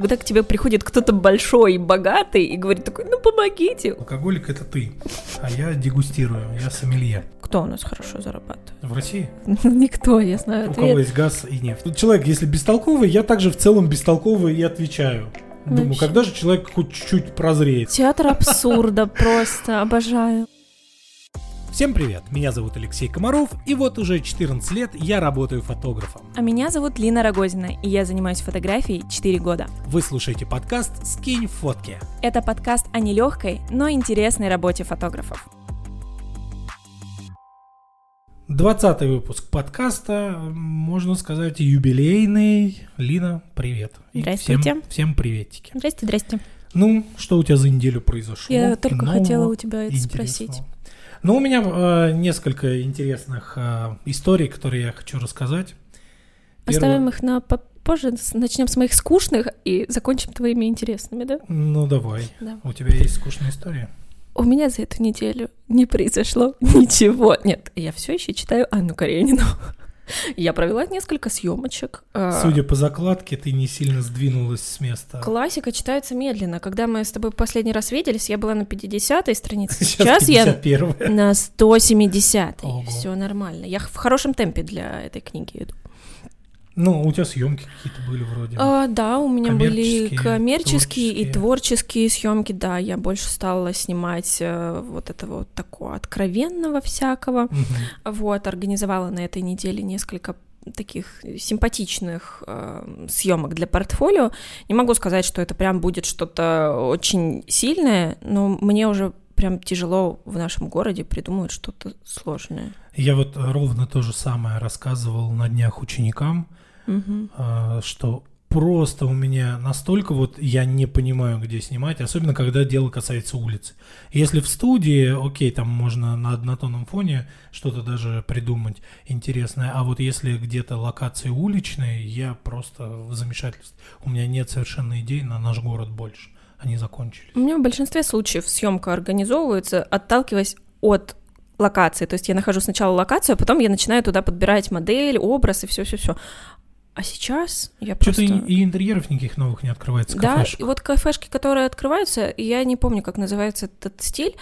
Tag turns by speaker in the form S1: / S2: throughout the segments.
S1: Когда к тебе приходит кто-то большой и богатый и говорит такой, ну помогите.
S2: Алкоголик это ты, а я дегустирую, я сомелье.
S1: Кто у нас хорошо зарабатывает?
S2: В России?
S1: Никто, я знаю
S2: У кого есть газ и нефть. Тут человек, если бестолковый, я также в целом бестолковый и отвечаю. Думаю,
S1: Вообще.
S2: когда же человек хоть чуть-чуть прозреет?
S1: Театр абсурда просто, обожаю.
S2: Всем привет, меня зовут Алексей Комаров, и вот уже 14 лет я работаю фотографом.
S1: А меня зовут Лина Рогозина, и я занимаюсь фотографией 4 года.
S2: Вы слушаете подкаст «Скинь фотки».
S1: Это подкаст о нелегкой, но интересной работе фотографов.
S2: 20 выпуск подкаста, можно сказать, юбилейный. Лина, привет. И
S1: Здравствуйте.
S2: Всем, всем приветики.
S1: Здрасте, здрасте.
S2: Ну, что у тебя за неделю произошло?
S1: Я только
S2: нового,
S1: хотела у тебя это спросить.
S2: Ну, у меня э, несколько интересных э, историй, которые я хочу рассказать. Первое-
S1: Оставим их на попозже, с- начнем с моих скучных и закончим твоими интересными, да?
S2: Ну, давай.
S1: Да.
S2: У тебя есть скучная история?
S1: У меня за эту неделю не произошло ничего. Нет, я все еще читаю Анну Каренину. Я провела несколько съемочек. А,
S2: Судя по закладке, ты не сильно сдвинулась с места.
S1: Классика читается медленно. Когда мы с тобой последний раз виделись, я была на 50-й странице.
S2: Сейчас,
S1: Сейчас я
S2: 51
S1: на 170-й.
S2: Ого.
S1: Все нормально. Я в хорошем темпе для этой книги иду.
S2: Ну, у тебя съемки какие-то были вроде.
S1: А, да, у меня были
S2: Коммерческие,
S1: коммерческие и
S2: творческие.
S1: творческие съемки. Да, я больше стала снимать э, вот этого вот такого откровенного всякого. Вот, организовала на этой неделе несколько таких симпатичных съемок для портфолио. Не могу сказать, что это прям будет что-то очень сильное, но мне уже прям тяжело в нашем городе придумывать что-то сложное.
S2: Я вот ровно то же самое рассказывал на днях ученикам, А, что просто у меня настолько вот я не понимаю, где снимать, особенно когда дело касается улиц. Если в студии, окей, там можно на однотонном фоне что-то даже придумать интересное, а вот если где-то локации уличные, я просто в замешательстве. У меня нет совершенно идей на наш город больше. Они закончились.
S1: У меня в большинстве случаев съемка организовывается, отталкиваясь от локации. То есть я нахожу сначала локацию, а потом я начинаю туда подбирать модель, образ и все-все-все. А сейчас я
S2: Что-то
S1: просто...
S2: и, и интерьеров никаких новых не открывается.
S1: Да,
S2: кафешек.
S1: и вот кафешки, которые открываются, я не помню, как называется этот стиль.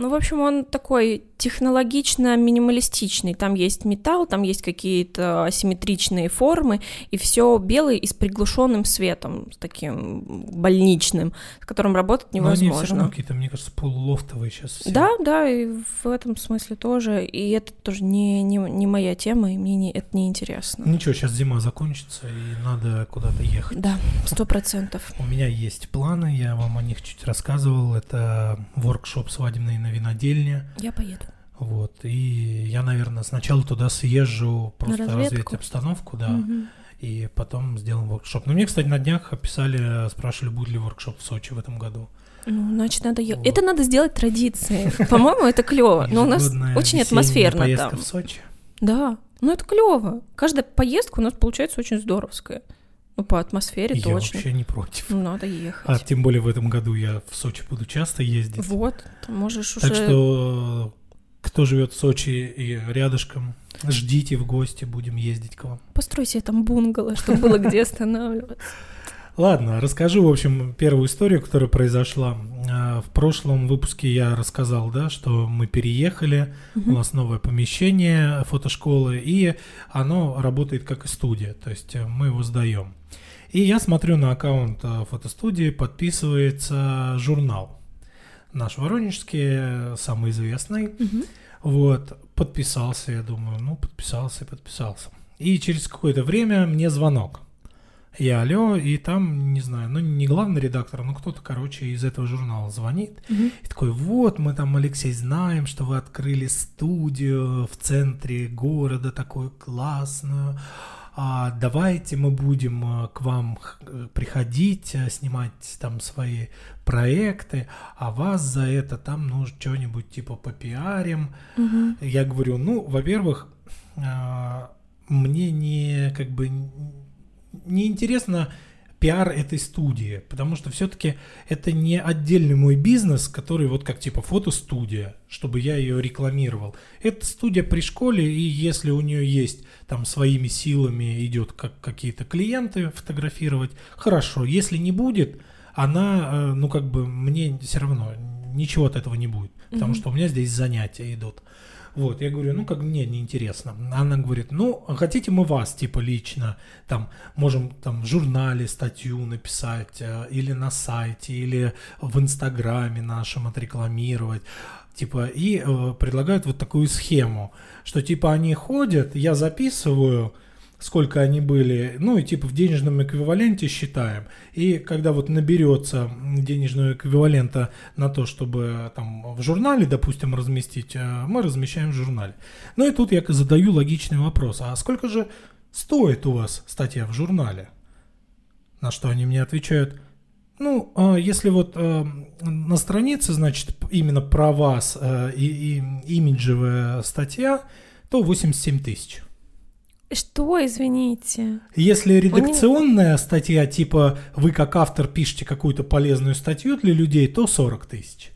S1: Ну, в общем, он такой технологично-минималистичный. Там есть металл, там есть какие-то асимметричные формы, и все белое и с приглушенным светом, с таким больничным, с которым работать
S2: Но они все равно
S1: невозможно.
S2: какие-то, мне кажется, полулофтовые сейчас. все.
S1: Да, да, и в этом смысле тоже. И это тоже не, не, не моя тема, и мне не, это не интересно.
S2: Ничего, сейчас зима закончится, и надо куда-то ехать.
S1: Да, сто процентов.
S2: У меня есть планы, я вам о них чуть рассказывал. Это воркшоп свадебный на винодельне.
S1: Я поеду.
S2: Вот. И я, наверное, сначала туда съезжу, просто развеять обстановку, да,
S1: Мгм.
S2: и потом сделаем воркшоп. Но мне, кстати, на днях описали, спрашивали, будет ли воркшоп в Сочи в этом году.
S1: Ну, значит, надо ехать.
S2: Вот.
S1: Это надо сделать традицией. По-моему, это клево. Но у нас очень атмосферно
S2: поездка
S1: там.
S2: в Сочи.
S1: Да. Ну, это клево. Каждая поездка у нас получается очень здоровская. Ну, по атмосфере
S2: Я
S1: точно.
S2: вообще не против.
S1: Ну, надо
S2: А
S1: ехать.
S2: тем более в этом году я в Сочи буду часто ездить.
S1: Вот, ты можешь
S2: Так
S1: уже...
S2: что кто живет в Сочи и рядышком, ждите в гости, будем ездить к вам.
S1: Построй себе там бунгало, чтобы было где останавливаться.
S2: Ладно, расскажу, в общем, первую историю, которая произошла. А, В прошлом выпуске я рассказал, да, что мы переехали, у
S1: Мгм.
S2: нас новое помещение фотошколы, и оно работает как и студия, то есть э, мы его сдаем. И я смотрю на аккаунт э, фотостудии, подписывается журнал. Наш воронежский, э, самый известный.
S1: Мгм.
S2: Вот, подписался, я думаю, ну, подписался подписался. И через какое-то время мне звонок. Я алло, и там, не знаю, ну, не главный редактор, но кто-то, короче, из этого журнала звонит.
S1: Мгм.
S2: И такой, вот, мы там, Алексей, знаем, что вы открыли студию в центре города, такую классную. А давайте мы будем э, к вам э, приходить, э, снимать там свои проекты, а вас за это там, ну, что-нибудь типа попиарим.
S1: Мгм.
S2: Я говорю, ну, во-первых, а, мне не как бы не интересно пиар этой студии, потому что все-таки это не отдельный мой бизнес, который вот как типа фотостудия, чтобы я ее рекламировал. Это студия при школе, и если у нее есть там своими силами идет как какие-то клиенты фотографировать, хорошо. Если не будет, она, э, ну как бы мне все равно ничего от этого не будет, потому mm-hmm. что у меня здесь занятия идут. Вот, я говорю, ну, как мне неинтересно. Она говорит, ну, хотите мы вас, типа, лично, там, можем там в журнале статью написать, э, или на сайте, или в Инстаграме нашем отрекламировать типа, и э, предлагают вот такую схему, что типа они ходят, я записываю, сколько они были, ну и типа в денежном эквиваленте считаем. И когда вот наберется денежного эквивалента на то, чтобы там в журнале, допустим, разместить, э, мы размещаем в журнале. Ну и тут я задаю логичный вопрос, а сколько же стоит у вас статья в журнале? На что они мне отвечают, ну, а если вот э, на странице, значит, именно про вас э, и, и имиджевая статья, то 87 тысяч.
S1: Что, извините?
S2: Если редакционная них... статья, типа вы как автор пишете какую-то полезную статью для людей, то 40 тысяч.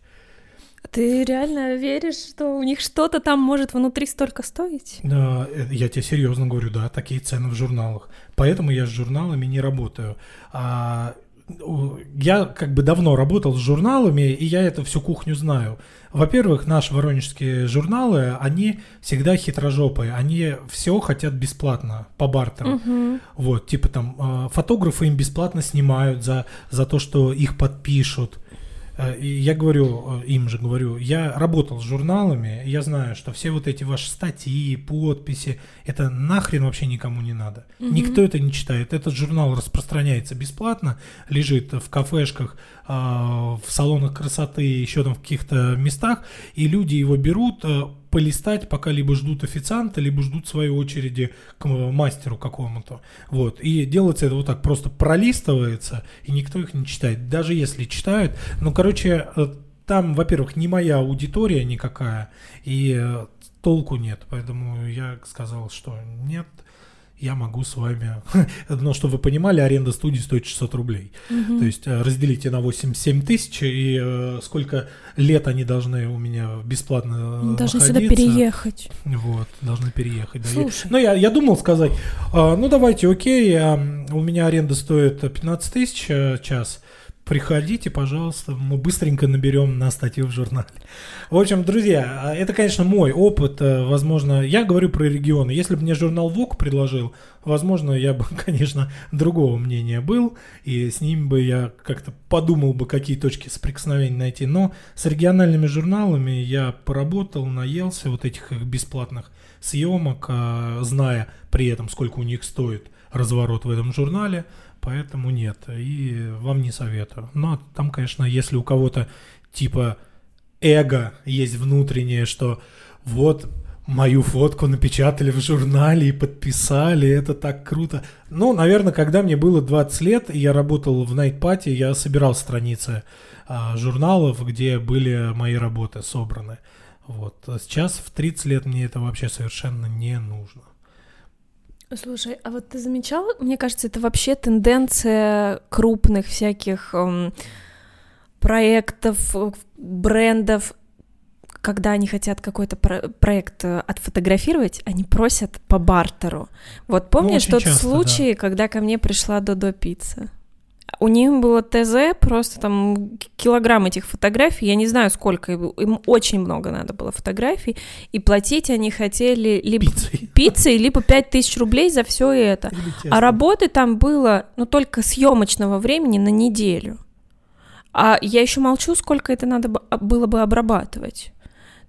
S1: Ты реально веришь, что у них что-то там может внутри столько стоить?
S2: Да, э, я тебе серьезно говорю, да, такие цены в журналах. Поэтому я с журналами не работаю. А я как бы давно работал с журналами, и я эту всю кухню знаю. Во-первых, наши воронежские журналы, они всегда хитрожопые, они все хотят бесплатно, по бартеру. Угу. Вот, типа там э, фотографы им бесплатно снимают за, за то, что их подпишут. Э, и я говорю, э, им же говорю, я работал с журналами, я знаю, что все вот эти ваши статьи, подписи, это нахрен вообще никому не надо. Угу. Никто это не читает. Этот журнал распространяется бесплатно, лежит в кафешках, в салонах красоты, еще там в каких-то местах, и люди его берут э, полистать, пока либо ждут официанта, либо ждут своей очереди к мастеру какому-то. Вот. И делается это вот так, просто пролистывается, и никто их не читает. Даже если читают, ну, короче, э, там, во-первых, не моя аудитория никакая, и э, толку нет. Поэтому я сказал, что нет, я могу с вами... Но чтобы вы понимали, аренда студии стоит 600 рублей. Угу. То есть э, разделите на 8-7 тысяч, и э, сколько лет они должны у меня бесплатно
S1: Должны находиться. сюда переехать.
S2: Вот, должны переехать. Да. Слушай. Ну, я, я думал сказать, э, ну, давайте, окей, э, у меня аренда стоит 15 тысяч э, час, приходите, пожалуйста, мы быстренько наберем на статью в журнале. В общем, друзья, а, это, конечно, мой опыт. Э, возможно, я говорю про регионы. Если бы мне журнал ВОК предложил, возможно, я бы, конечно, другого мнения был, и с ним бы я как-то подумал бы, какие точки соприкосновения найти. Но с региональными журналами я поработал, наелся вот этих их бесплатных съемок, а, зная при этом, сколько у них стоит разворот в этом журнале – поэтому нет, и вам не советую. Но там, конечно, если у кого-то типа эго есть внутреннее, что вот мою фотку напечатали в журнале и подписали, это так круто. Ну, наверное, когда мне было 20 лет, и я работал в Nightpatty, я собирал страницы а, журналов, где были мои работы собраны. Вот. А сейчас в 30 лет мне это вообще совершенно не нужно.
S1: Слушай, а вот ты замечал, мне кажется, это вообще тенденция крупных всяких эм, проектов, брендов, когда они хотят какой-то про- проект э, отфотографировать, они просят по бартеру. Вот помнишь ну, тот часто, случай, да. когда ко мне пришла Додо Пицца? У них было ТЗ, просто там килограмм этих фотографий, я не знаю сколько, им очень много надо было фотографий, и платить они хотели либо пиццей, пиццей либо 5000 рублей за все это. А работы там было, ну, только съемочного времени на неделю. А я еще молчу, сколько это надо было бы обрабатывать.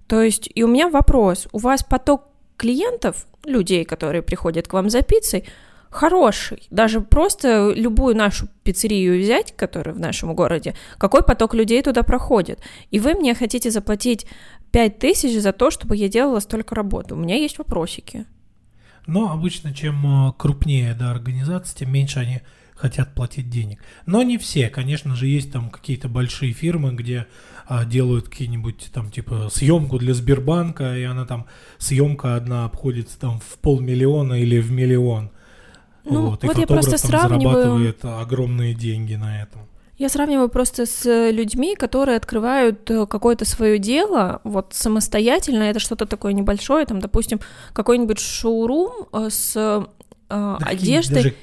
S1: То есть, и у меня вопрос, у вас поток клиентов, людей, которые приходят к вам за пиццей, хороший. Даже просто любую нашу пиццерию взять, которая в нашем городе, какой поток людей туда проходит. И вы мне хотите заплатить 5 тысяч за то, чтобы я делала столько работы. У меня есть вопросики.
S2: Но обычно, чем э, крупнее да, организация, тем меньше они хотят платить денег. Но не все, конечно же, есть там какие-то большие фирмы, где а, делают какие-нибудь там типа съемку для Сбербанка, и она там съемка одна обходится там в полмиллиона или в миллион.
S1: Ну,
S2: вот, и
S1: вот я просто сравниваю-
S2: зарабатывает огромные деньги на этом.
S1: Я сравниваю просто с людьми, которые открывают э, какое-то свое дело, вот самостоятельно, это что-то такое небольшое, там, допустим, какой-нибудь шоурум э, с э,
S2: Да
S1: одеждой.
S2: Даже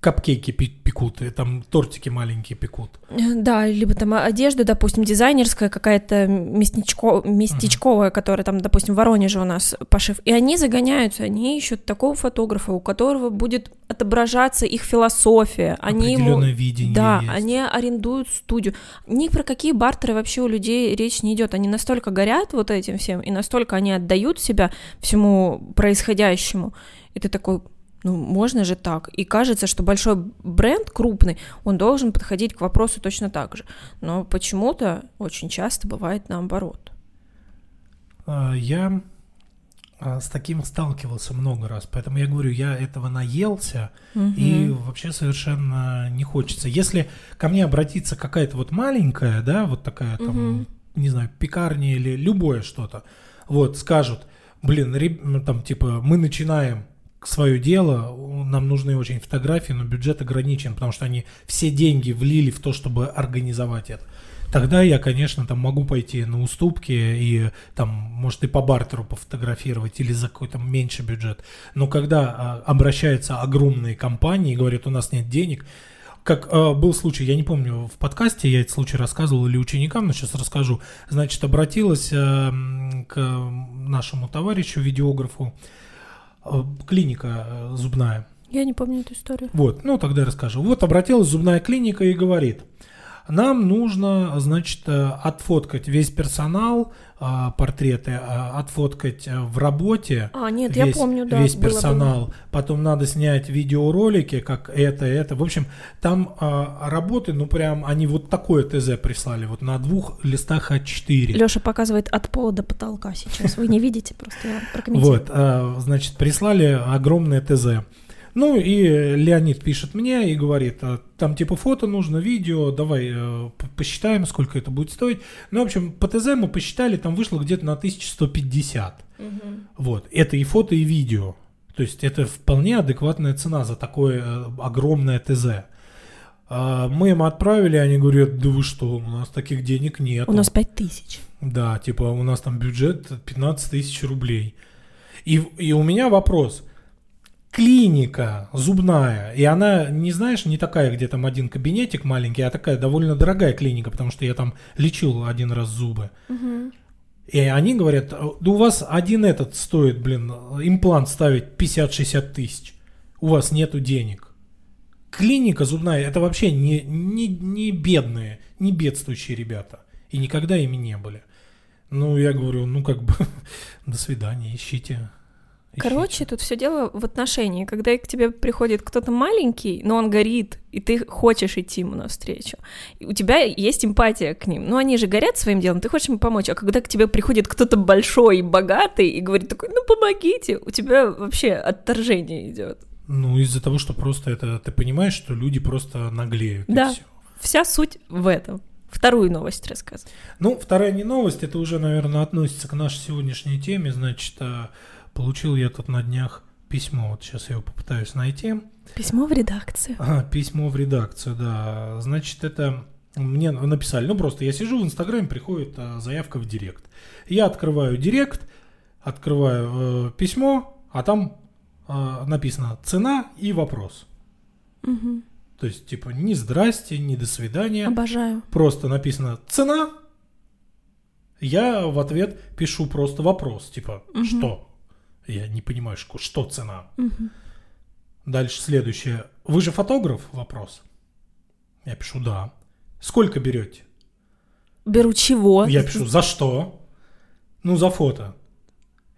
S2: капкейки пе- пекут, и там тортики маленькие пекут.
S1: Да, либо там одежда, допустим, дизайнерская какая-то местечко, местечковая, которая там, допустим, в Воронеже у нас пошив. И они загоняются, они ищут такого фотографа, у которого будет отображаться их философия. Они ему...
S2: Видение
S1: Да,
S2: есть.
S1: они арендуют студию. Ни про какие бартеры вообще у людей речь не идет. Они настолько горят вот этим всем, и настолько они отдают себя всему происходящему. И ты такой, ну, можно же так. И кажется, что большой бренд, крупный, он должен подходить к вопросу точно так же. Но почему-то очень часто бывает наоборот.
S2: А, Я а, с таким сталкивался много раз, поэтому я говорю, я этого наелся, и
S1: Мгм.
S2: вообще совершенно не хочется. Если ко мне обратиться какая-то вот маленькая, да, вот такая там, не знаю, пекарня или любое что-то, вот, скажут, блин, там, типа, мы начинаем свое дело, нам нужны очень фотографии, но бюджет ограничен, потому что они все деньги влили в то, чтобы организовать это. Тогда я, конечно, там могу пойти на уступки и там, может, и по бартеру пофотографировать или за какой-то меньший бюджет. Но когда а, обращаются огромные компании и говорят, у нас нет денег, как а, был случай, я не помню, в подкасте я этот случай рассказывал или ученикам, но сейчас расскажу. Значит, обратилась м, к нашему товарищу, видеографу, клиника а, зубная.
S1: Я не помню эту историю.
S2: Вот, ну тогда я расскажу. Вот обратилась зубная клиника и говорит, нам нужно, значит, э, отфоткать весь персонал, а, портреты, а, отфоткать э, в работе.
S1: А, нет,
S2: весь,
S1: я помню, да.
S2: весь
S1: было, было.
S2: персонал. Потом надо снять видеоролики, как это, это. В общем, там а, работы, ну прям, они вот такое ТЗ прислали, вот на двух листах А4.
S1: Лёша показывает от пола до потолка сейчас. Вы не видите, просто я прокомментирую.
S2: Вот, значит, прислали огромное ТЗ. Ну и Леонид пишет мне и говорит, а, там типа фото нужно, видео, давай э, посчитаем, сколько это будет стоить. Ну, в общем, по ТЗ мы посчитали, там вышло где-то на 1150.
S1: Мгм.
S2: Вот, это и фото, и видео. То есть это вполне адекватная цена за такое э, огромное ТЗ. А, Мы им отправили, они говорят, да вы что, у нас таких денег нет.
S1: У нас пять тысяч.
S2: Да, типа у нас там бюджет 15 тысяч рублей. И, и у меня вопрос. Клиника зубная, и она, не знаешь, не такая, где там один кабинетик маленький, а такая довольно дорогая клиника, потому что я там лечил один раз зубы. И они говорят, да у вас один этот стоит, блин, имплант ставить 50-60 тысяч. У вас нету денег. Клиника зубная, это вообще не, не, не бедные, не бедствующие ребята. И никогда ими не были. Ну, я говорю, ну, как бы, до свидания, ищите.
S1: Короче, тут все дело в отношении. Когда к тебе приходит кто-то маленький, но он горит, и ты хочешь идти ему навстречу. И у тебя есть эмпатия к ним. Ну, они же горят своим делом, ты хочешь им помочь. А когда к тебе приходит кто-то большой и богатый и говорит такой, ну, помогите, у тебя вообще отторжение идет.
S2: Ну, из-за того, что просто это, ты понимаешь, что люди просто наглеют.
S1: Да. Вся суть в этом. Вторую новость рассказывай.
S2: Ну, вторая не новость, это уже, наверное, относится к нашей сегодняшней теме. Значит, а, получил я тут на днях письмо, вот сейчас я его попытаюсь найти.
S1: Письмо в редакцию.
S2: А, письмо в редакцию, да. Значит, это мне написали, ну просто я сижу в Инстаграме, приходит а, заявка в Директ. Я открываю Директ, открываю э, письмо, а там а, написано цена и вопрос.
S1: Мгм.
S2: То есть, типа, ни здрасте, ни до свидания.
S1: Обожаю.
S2: Просто написано цена. Я в ответ пишу просто вопрос, типа,
S1: Мгм.
S2: что? Я не понимаю, что, что цена.
S1: Мгм.
S2: Дальше следующее. Вы же фотограф? Вопрос. Я пишу да. Сколько берете?
S1: Беру чего?
S2: Я пишу за что? Ну, за фото.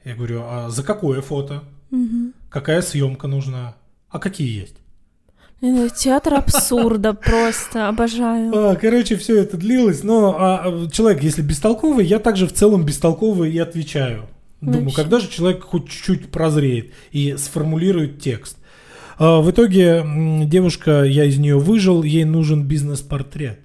S2: Я говорю, а за какое фото?
S1: Мгм.
S2: Какая съемка нужна? А какие есть?
S1: Театр абсурда просто, обожаю.
S2: А, короче, все это длилось, но а, а, человек, если бестолковый, я также в целом бестолковый и отвечаю. Думаю,
S1: Вообще.
S2: когда же человек хоть чуть-чуть прозреет и сформулирует текст. А, в итоге девушка, я из нее выжил, ей нужен бизнес-портрет.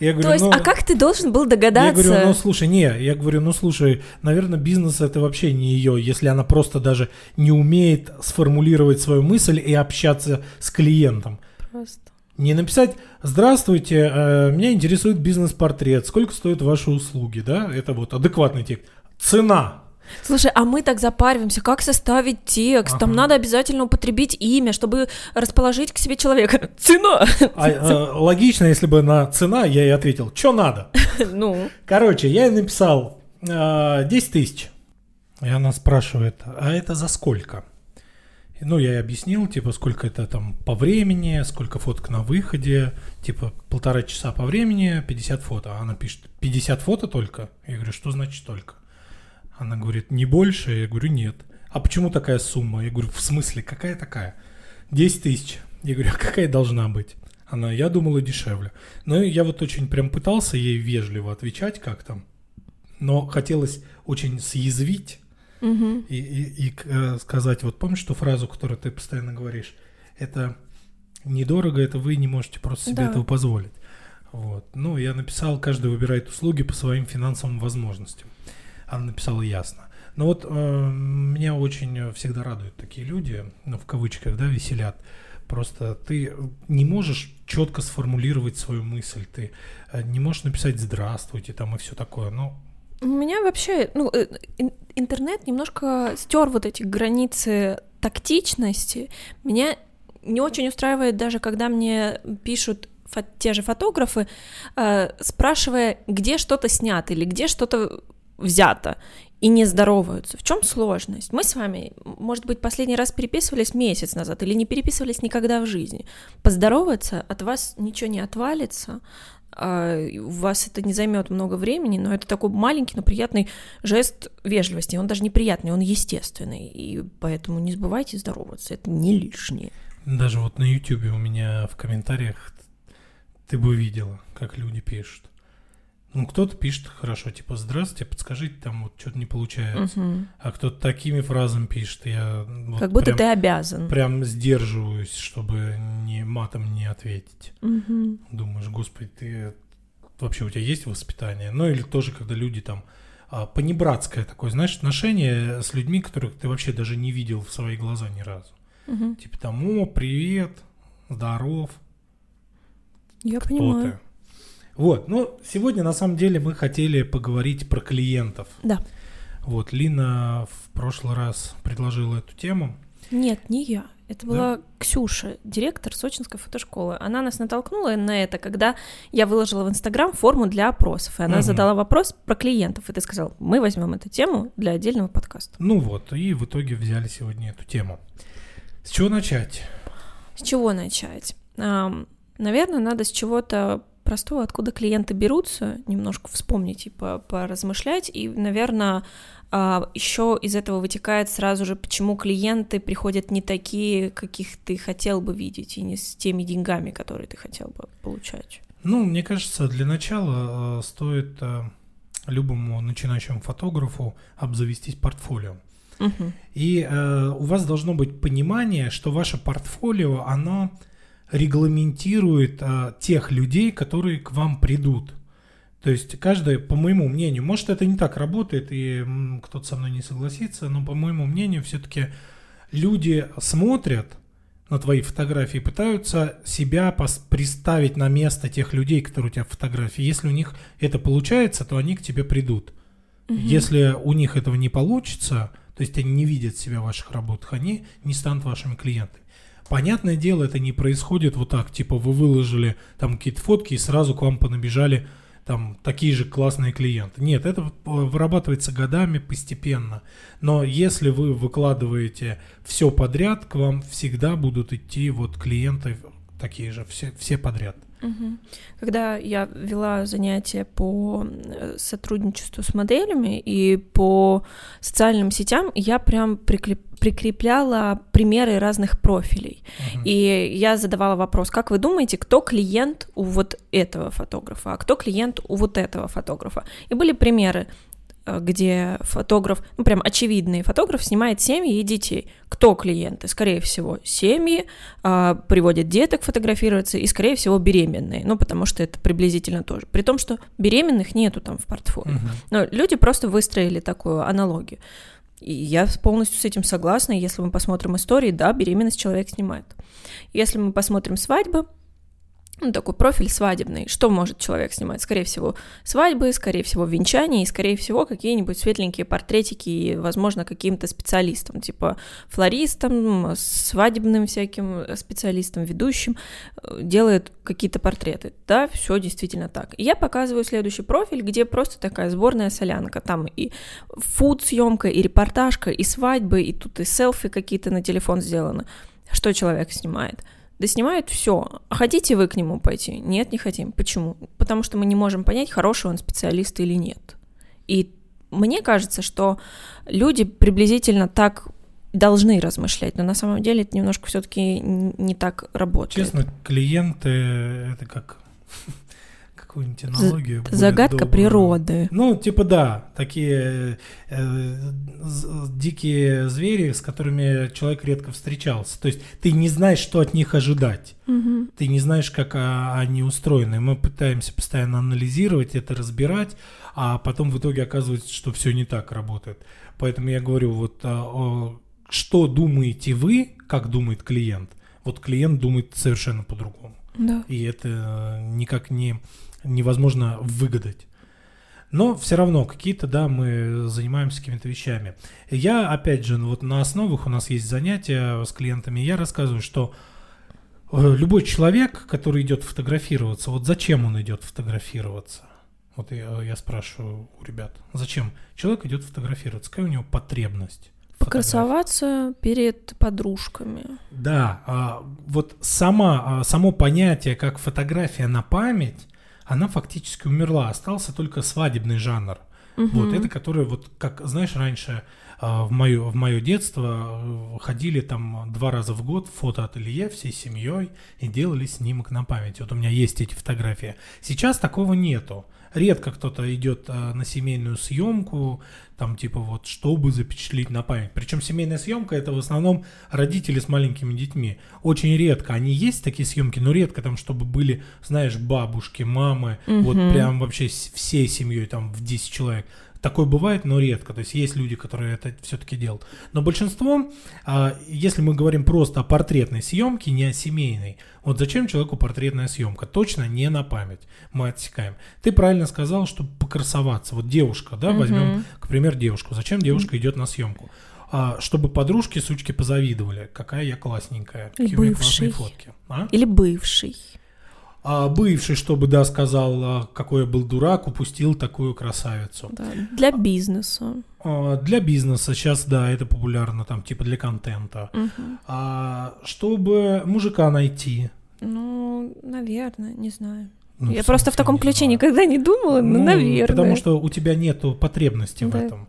S2: Я говорю,
S1: То есть,
S2: ну,
S1: а как ты должен был
S2: я
S1: догадаться?
S2: говорю, ну слушай, не, я говорю, ну слушай, наверное, бизнес это вообще не ее, если она просто даже не умеет сформулировать свою мысль и общаться с клиентом.
S1: Просто.
S2: Не написать «Здравствуйте, э, меня интересует бизнес-портрет, сколько стоят ваши услуги?» да? Это вот адекватный текст. Цена.
S1: Слушай, а мы так запариваемся, как составить текст? Там
S2: Ага.
S1: надо обязательно употребить имя, чтобы расположить к себе человека. Цена!
S2: А, э, логично, если бы на цена, я ей ответил «Что надо?»
S1: Ну,
S2: Короче, я ей написал э, 10 тысяч. И она спрашивает, а это за сколько? И, Ну, я ей объяснил, типа, сколько это там по времени, сколько фоток на выходе, типа, полтора часа по времени, 50 фото. А она пишет, 50 фото только? Я говорю, что значит только? Она говорит, не больше? Я говорю, нет. А почему такая сумма? Я говорю, в смысле, какая такая? 10 тысяч. Я говорю, а какая должна быть? Она, я думала, дешевле. Ну, и я вот очень прям пытался ей вежливо отвечать как-то, но хотелось очень съязвить
S1: мгм.
S2: и, и- и э, сказать, вот помнишь ту фразу, которую ты постоянно говоришь? Это недорого, это вы не можете просто себе
S1: Да.
S2: этого позволить. Вот. Ну, я написал, каждый выбирает услуги по своим финансовым возможностям. Она написала ясно. Но вот э, меня очень всегда радуют такие люди, ну, в кавычках, да, веселят. Просто ты не можешь четко сформулировать свою мысль, ты э, не можешь написать «здравствуйте» там и все такое. Ну,
S1: У меня вообще, ну, э, ин- интернет немножко стер вот эти границы тактичности. Меня не очень устраивает даже, когда мне пишут те же фотографы, э, спрашивая, где что-то снято или где что-то взято, и не здороваются. В чем сложность? Мы с вами, может быть, последний раз переписывались месяц назад или не переписывались никогда в жизни. Поздороваться, от вас ничего не отвалится, а, у вас это не займет много времени, но это такой маленький, но приятный жест вежливости. Он даже не приятный, он естественный. И поэтому не забывайте здороваться, это не лишнее.
S2: Даже вот на YouTube у меня в комментариях ты бы видела, как люди пишут. Ну, кто-то пишет хорошо, типа, здравствуйте, подскажите, там вот что-то не получается.
S1: Мгм.
S2: А кто-то такими фразами пишет, я вот
S1: как будто
S2: прям,
S1: ты обязан.
S2: прям сдерживаюсь, чтобы не матом не ответить.
S1: Мгм.
S2: Думаешь, господи, ты вообще у тебя есть воспитание? Ну, или тоже, когда люди там а, понебратское такое, знаешь, отношение с людьми, которых ты вообще даже не видел в свои глаза ни разу.
S1: Мгм.
S2: Типа там, о, привет, здоров,
S1: Я
S2: кто
S1: понимаю.
S2: ты. Вот, ну, сегодня на самом деле мы хотели поговорить про клиентов.
S1: Да.
S2: Вот, Лина в прошлый раз предложила эту тему.
S1: Нет, не я. Это была Ксюша, директор сочинской фотошколы. Она нас натолкнула на это, когда я выложила в Инстаграм форму для опросов. И она
S2: Мгм.
S1: задала вопрос про клиентов. И ты сказал, мы возьмем эту тему для отдельного подкаста.
S2: Ну вот, и в итоге взяли сегодня эту тему. С чего начать?
S1: С чего начать? Наверное, надо с чего-то простого, откуда клиенты берутся, немножко вспомнить и по- поразмышлять. И, наверное, еще из этого вытекает сразу же, почему клиенты приходят не такие, каких ты хотел бы видеть, и не с теми деньгами, которые ты хотел бы получать.
S2: Ну, мне кажется, для начала э, стоит э, любому начинающему фотографу обзавестись портфолио.
S1: Мгм.
S2: И э, у вас должно быть понимание, что ваше портфолио, оно регламентирует э, тех людей, которые к вам придут. То есть каждый, по моему мнению, может это не так работает, и кто-то со мной не согласится, но по моему мнению, все-таки люди смотрят на твои фотографии, пытаются себя представить на место тех людей, которые у тебя в фотографии. Если у них это получается, то они к тебе придут.
S1: Мгм.
S2: Если у них этого не получится, то есть они не видят себя в ваших работах, они не станут вашими клиентами. Понятное дело, это не происходит вот так, типа вы выложили там какие-то фотки и сразу к вам понабежали там такие же классные клиенты. Нет, это вырабатывается годами постепенно. Но если вы выкладываете все подряд, к вам всегда будут идти вот клиенты такие же, все, все подряд.
S1: Мгм. Когда я вела занятия по э, сотрудничеству с моделями и по социальным сетям, я прям приклеп- прикрепляла примеры разных профилей.
S2: Мгм.
S1: И я задавала вопрос, как вы думаете, кто клиент у вот этого фотографа, а кто клиент у вот этого фотографа? И были примеры. Э, где фотограф, ну прям очевидный фотограф снимает семьи и детей. Кто клиенты? Скорее всего, семьи, а, приводят деток фотографироваться и, скорее всего, беременные, ну потому что это приблизительно тоже. При том, что беременных нету там в портфолио.
S2: Мгм.
S1: Но люди просто выстроили такую аналогию. И я полностью с этим согласна. Если мы посмотрим истории, да, беременность человек снимает. Если мы посмотрим свадьбы, ну, такой профиль свадебный. Что может человек снимать? Скорее всего, свадьбы, скорее всего, венчания и, скорее всего, какие-нибудь светленькие портретики и, возможно, каким-то специалистам, типа флористам, свадебным всяким специалистам, ведущим, э, делает какие-то портреты. Да, все действительно так. И я показываю следующий профиль, где просто такая сборная солянка. Там и фуд-съемка, и репортажка, и свадьбы, и тут и селфи какие-то на телефон сделаны. Что человек снимает? Да снимает все. А хотите вы к нему пойти? Нет, не хотим. Почему? Потому что мы не можем понять, хороший он специалист или нет. И мне кажется, что люди приблизительно так должны размышлять, но на самом деле это немножко все-таки не так работает.
S2: Честно, клиенты это как какую-нибудь аналогию. более
S1: Загадка
S2: добрую.
S1: природы.
S2: Ну, типа да, такие э, з- дикие звери, с которыми человек редко встречался. То есть ты не знаешь, что от них ожидать.
S1: Мгм.
S2: Ты не знаешь, как а, они устроены. Мы пытаемся постоянно анализировать это, разбирать, а потом в итоге оказывается, что все не так работает. Поэтому я говорю, вот а, что думаете вы, как думает клиент? Вот клиент думает совершенно по-другому.
S1: Да.
S2: И это никак не невозможно выгадать. Но все равно какие-то, да, мы занимаемся какими-то вещами. Я, опять же, ну вот на основах у нас есть занятия с клиентами, я рассказываю, что э, любой человек, который идет фотографироваться, вот зачем он идет фотографироваться? Вот я, я спрашиваю у ребят, зачем человек идет фотографироваться? Какая у него потребность?
S1: Покрасоваться перед подружками.
S2: Да, а, вот сама, а, само понятие, как фотография на память, она фактически умерла. Остался только свадебный жанр. Вот
S1: Мгм.
S2: это, который, вот как, знаешь, раньше а, в мое, в мое детство э, ходили там два раза в год в фотоателье всей семьей и делали снимок на память. Вот у меня есть эти фотографии. Сейчас такого нету. Редко кто-то идет а, на семейную съемку, там типа вот, чтобы запечатлеть на память. Причем семейная съемка это в основном родители с маленькими детьми. Очень редко. Они есть такие съемки, но редко там, чтобы были, знаешь, бабушки, мамы, вот
S1: Мгм.
S2: прям вообще всей семьей там в 10 человек. Такое бывает, но редко. То есть есть люди, которые это все-таки делают. Но большинство, а, если мы говорим просто о портретной съемке, не о семейной, вот зачем человеку портретная съемка? Точно не на память. Мы отсекаем. Ты правильно сказал, чтобы покрасоваться. Вот девушка, да, возьмем, к примеру, девушку. Зачем девушка идет на съемку? А, чтобы подружки, сучки позавидовали. Какая я классненькая. Какие у меня
S1: бывший.
S2: классные фотки. А?
S1: Или бывший.
S2: А бывший, чтобы, да, сказал, а, какой я был дурак, упустил такую красавицу.
S1: Да, для бизнеса.
S2: А, Для бизнеса сейчас, да, это популярно, там, типа для контента. А чтобы мужика найти.
S1: Ну, наверное, не знаю.
S2: Ну,
S1: Я просто в таком ключе
S2: знаю.
S1: никогда не думала, но,
S2: Ну,
S1: наверное.
S2: Потому что у тебя нету потребности в
S1: Да.
S2: этом.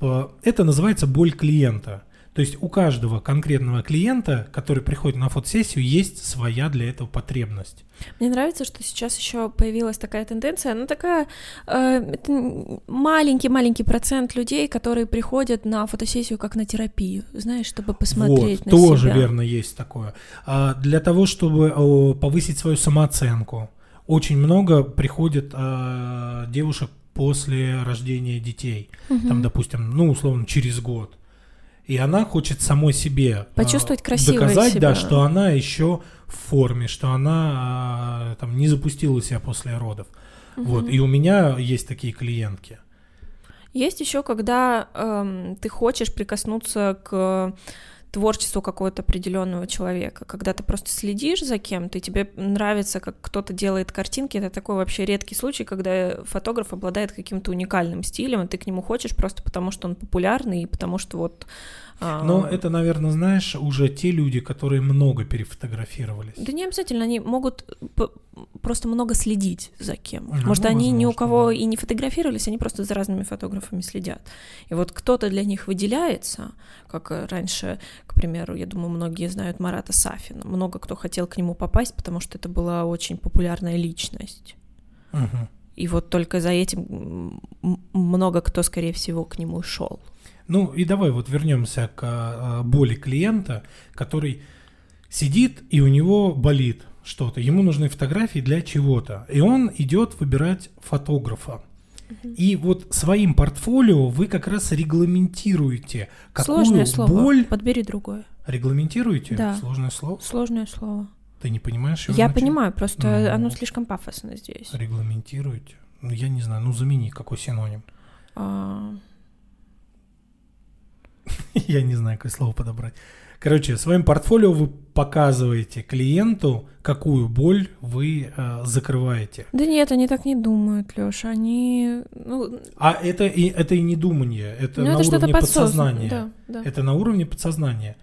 S2: А, Это называется боль клиента. То есть у каждого конкретного клиента, который приходит на фотосессию, есть своя для этого потребность.
S1: Мне нравится, что сейчас еще появилась такая тенденция. Она такая э, маленький-маленький процент людей, которые приходят на фотосессию как на терапию, знаешь, чтобы посмотреть
S2: вот,
S1: на
S2: тоже
S1: себя.
S2: верно есть такое. А для того, чтобы повысить свою самооценку, очень много приходит а, девушек после рождения детей.
S1: Мгм.
S2: Там, допустим, ну, условно, через год. И она хочет самой себе а,
S1: Почувствовать красивой
S2: доказать,
S1: себя.
S2: да, что она еще в форме, что она а, там не запустила себя после родов. Вот.
S1: Мгм.
S2: И у меня есть такие клиентки.
S1: Есть еще, когда эм, ты хочешь прикоснуться к творчеству какого-то определенного человека, когда ты просто следишь за кем-то, и тебе нравится, как кто-то делает картинки, это такой вообще редкий случай, когда фотограф обладает каким-то уникальным стилем, и ты к нему хочешь просто потому, что он популярный, и потому что вот... а,
S2: Но это, наверное, знаешь, уже те люди, которые много перефотографировались.
S1: Да не обязательно, они могут просто много следить за кем.
S2: Ну,
S1: Может, они ни у
S2: возможно,
S1: кого
S2: да.
S1: и не фотографировались, они просто за разными фотографами следят. И вот кто-то для них выделяется, как раньше, к примеру, я думаю, многие знают Марата Сафина. Много кто хотел к нему попасть, потому что это была очень популярная личность.
S2: Мгм.
S1: И вот только за этим много кто, скорее всего, к нему шел.
S2: Ну и давай вот вернемся к а, боли клиента, который сидит и у него болит что-то, ему нужны фотографии для чего-то, и он идет выбирать фотографа. И вот своим портфолио вы как раз регламентируете, какую
S1: Сложное слово.
S2: боль...
S1: Подбери другое.
S2: Регламентируете?
S1: Да.
S2: Сложное слово?
S1: Сложное слово.
S2: Ты не понимаешь его
S1: Я
S2: значение?
S1: понимаю, просто
S2: Ну.
S1: оно слишком пафосно здесь.
S2: Регламентируете? Ну, я не знаю, ну замени, какой синоним.
S1: А,
S2: Я не знаю, какое слово подобрать. Короче, своим портфолио вы показываете клиенту, какую боль вы э, закрываете.
S1: Да нет, они так не думают, Лёша. Они, ну,
S2: А это и, это и не думание, это
S1: ну
S2: на
S1: это
S2: уровне подсознания.
S1: Да, да.
S2: Это на уровне подсознания.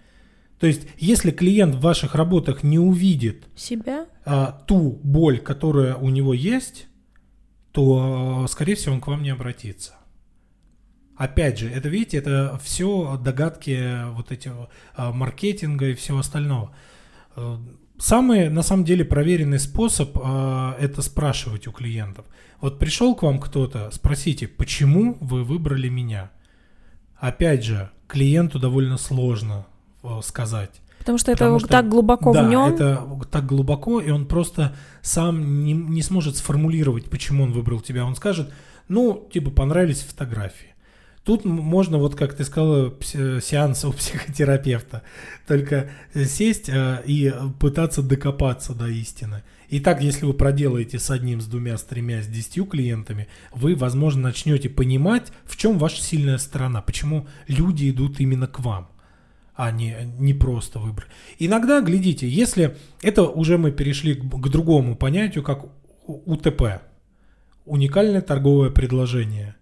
S2: То есть, если клиент в ваших работах не увидит
S1: Себя?
S2: а, ту боль, которая у него есть, то, а, скорее всего, он к вам не обратится. Опять же, это, видите, это все догадки вот этих а, маркетинга и всего остального. Э, Самый, на самом деле, проверенный способ это спрашивать у клиентов. Вот пришел к вам кто-то, спросите, почему вы выбрали меня? Опять же, клиенту довольно сложно э, сказать.
S1: Потому что
S2: Потому
S1: это
S2: что-
S1: так глубоко
S2: да,
S1: в нем.
S2: это так глубоко, и он просто сам не, не сможет сформулировать, почему он выбрал тебя. Он скажет, ну, типа, понравились фотографии. Тут можно, вот как ты сказала, сеанс у психотерапевта, только сесть э, и пытаться докопаться до истины. И так, если вы проделаете с одним, с двумя, с тремя, с десятью клиентами, вы, возможно, начнете понимать, в чем ваша сильная сторона, почему люди идут именно к вам а не, не просто выбор. Иногда, глядите, если это уже мы перешли к, к другому понятию, как УТП, уникальное торговое предложение.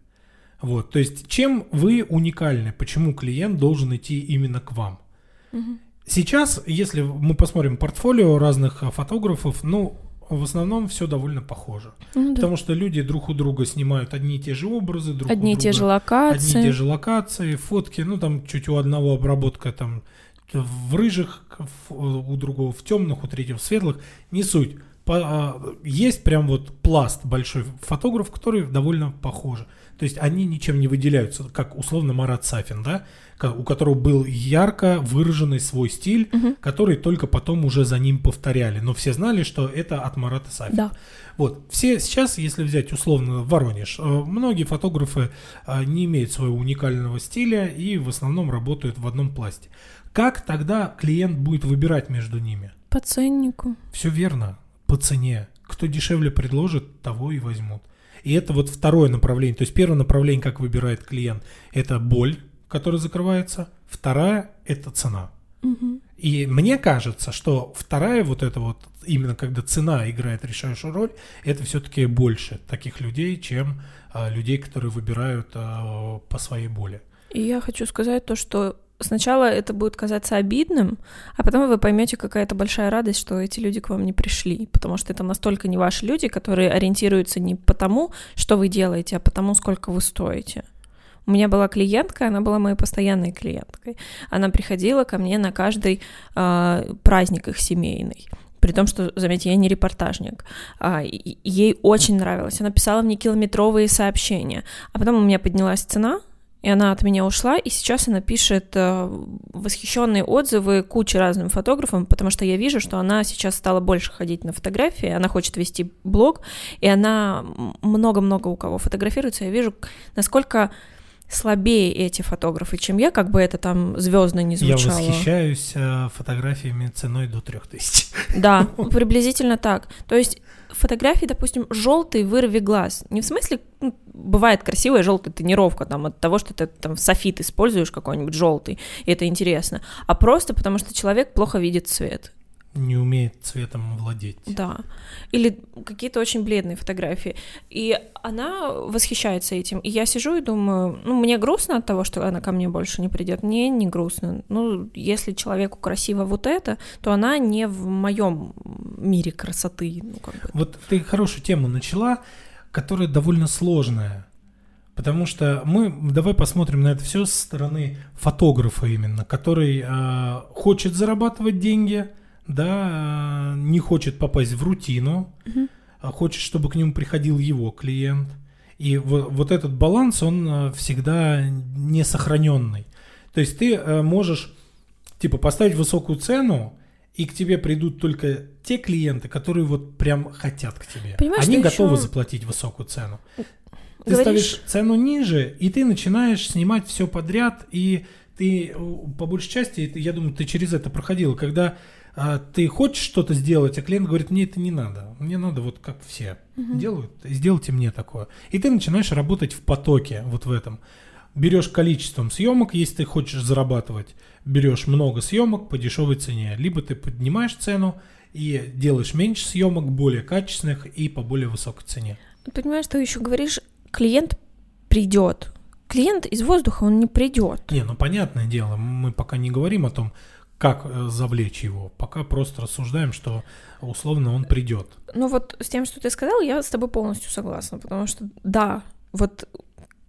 S2: Вот, то есть, чем вы уникальны, почему клиент должен идти именно к вам?
S1: Мгм.
S2: Сейчас, если мы посмотрим портфолио разных фотографов, ну, в основном все довольно похоже.
S1: Ну да.
S2: Потому что люди друг у друга снимают одни и те же образы, друг
S1: Одни
S2: у
S1: и те
S2: друга
S1: же локации.
S2: Одни и те же локации, фотки, ну там чуть у одного обработка там в рыжих, у другого в темных, у третьего в светлых, не суть. По- а, есть прям вот пласт большой фотограф, который довольно похожи. То есть они ничем не выделяются, как условно Марат Сафин, да, у которого был ярко выраженный свой стиль,
S1: Мгм.
S2: который только потом уже за ним повторяли. Но все знали, что это от Марата Сафина.
S1: Да.
S2: Вот, все сейчас, если взять условно Воронеж, э, многие фотографы э, не имеют своего уникального стиля и в основном работают в одном пласте. Как тогда клиент будет выбирать между ними?
S1: По ценнику.
S2: Все верно, по цене. Кто дешевле предложит, того и возьмут. И это вот второе направление. То есть первое направление, как выбирает клиент, это боль, которая закрывается. Вторая – это цена. И мне кажется, что вторая вот эта вот, именно когда цена играет решающую роль, это все-таки больше таких людей, чем а, людей, которые выбирают а, по своей боли.
S1: И я хочу сказать то, что сначала это будет казаться обидным, а потом вы поймете, какая это большая радость, что эти люди к вам не пришли, потому что это настолько не ваши люди, которые ориентируются не по тому, что вы делаете, а по тому, сколько вы стоите. У меня была клиентка, она была моей постоянной клиенткой. Она приходила ко мне на каждый а, праздник их семейный. При том, что, заметьте, я не репортажник. А, ей очень нравилось. Она писала мне километровые сообщения. А потом у меня поднялась цена, и она от меня ушла, и сейчас она пишет э, восхищенные отзывы куче разным фотографам, потому что я вижу, что она сейчас стала больше ходить на фотографии, она хочет вести блог, и она много-много у кого фотографируется. Я вижу, насколько слабее эти фотографы, чем я, как бы это там звездно не
S2: Я
S1: звучало.
S2: восхищаюсь а, фотографиями ценой до 3000.
S1: Да, приблизительно так. То есть фотографии, допустим, желтый вырви глаз. Не в смысле, ну, бывает красивая желтая тонировка там от того, что ты там софит используешь какой-нибудь желтый, и это интересно, а просто потому что человек плохо видит цвет.
S2: Не умеет цветом владеть.
S1: Да. Или какие-то очень бледные фотографии. И она восхищается этим. И я сижу и думаю, ну, мне грустно от того, что она ко мне больше не придет. Мне не грустно. Ну, если человеку красиво вот это, то она не в моем мире красоты. Ну, как бы.
S2: Вот ты хорошую тему начала, которая довольно сложная. Потому что мы, давай посмотрим на это все со стороны фотографа именно, который э, хочет зарабатывать деньги, да, не хочет попасть в рутину,
S1: Мгм.
S2: а хочет, чтобы к нему приходил его клиент. И вот, вот этот баланс, он э, всегда не сохраненный. То есть ты э, можешь типа поставить высокую цену, и к тебе придут только те клиенты, которые вот прям хотят к тебе.
S1: Понимаешь,
S2: Они готовы
S1: ещё
S2: заплатить высокую цену. Ты
S1: Говоришь-
S2: ставишь цену ниже, и ты начинаешь снимать все подряд, и ты, по большей части, я думаю, ты через это проходил, когда ты хочешь что-то сделать, а клиент говорит, мне это не надо, мне надо вот как все делают, сделайте мне такое. И ты начинаешь работать в потоке, вот в этом. Берешь количеством съемок, если ты хочешь зарабатывать, берешь много съемок по дешевой цене, либо ты поднимаешь цену и делаешь меньше съемок, более качественных и по более высокой цене.
S1: Понимаешь, ты еще говоришь, клиент придет. Клиент из воздуха, он не придет.
S2: Не, ну понятное дело, мы пока не говорим о том, как э, завлечь его, пока просто рассуждаем, что условно он придет.
S1: Ну вот с тем, что ты сказал, я с тобой полностью согласна, потому что да, вот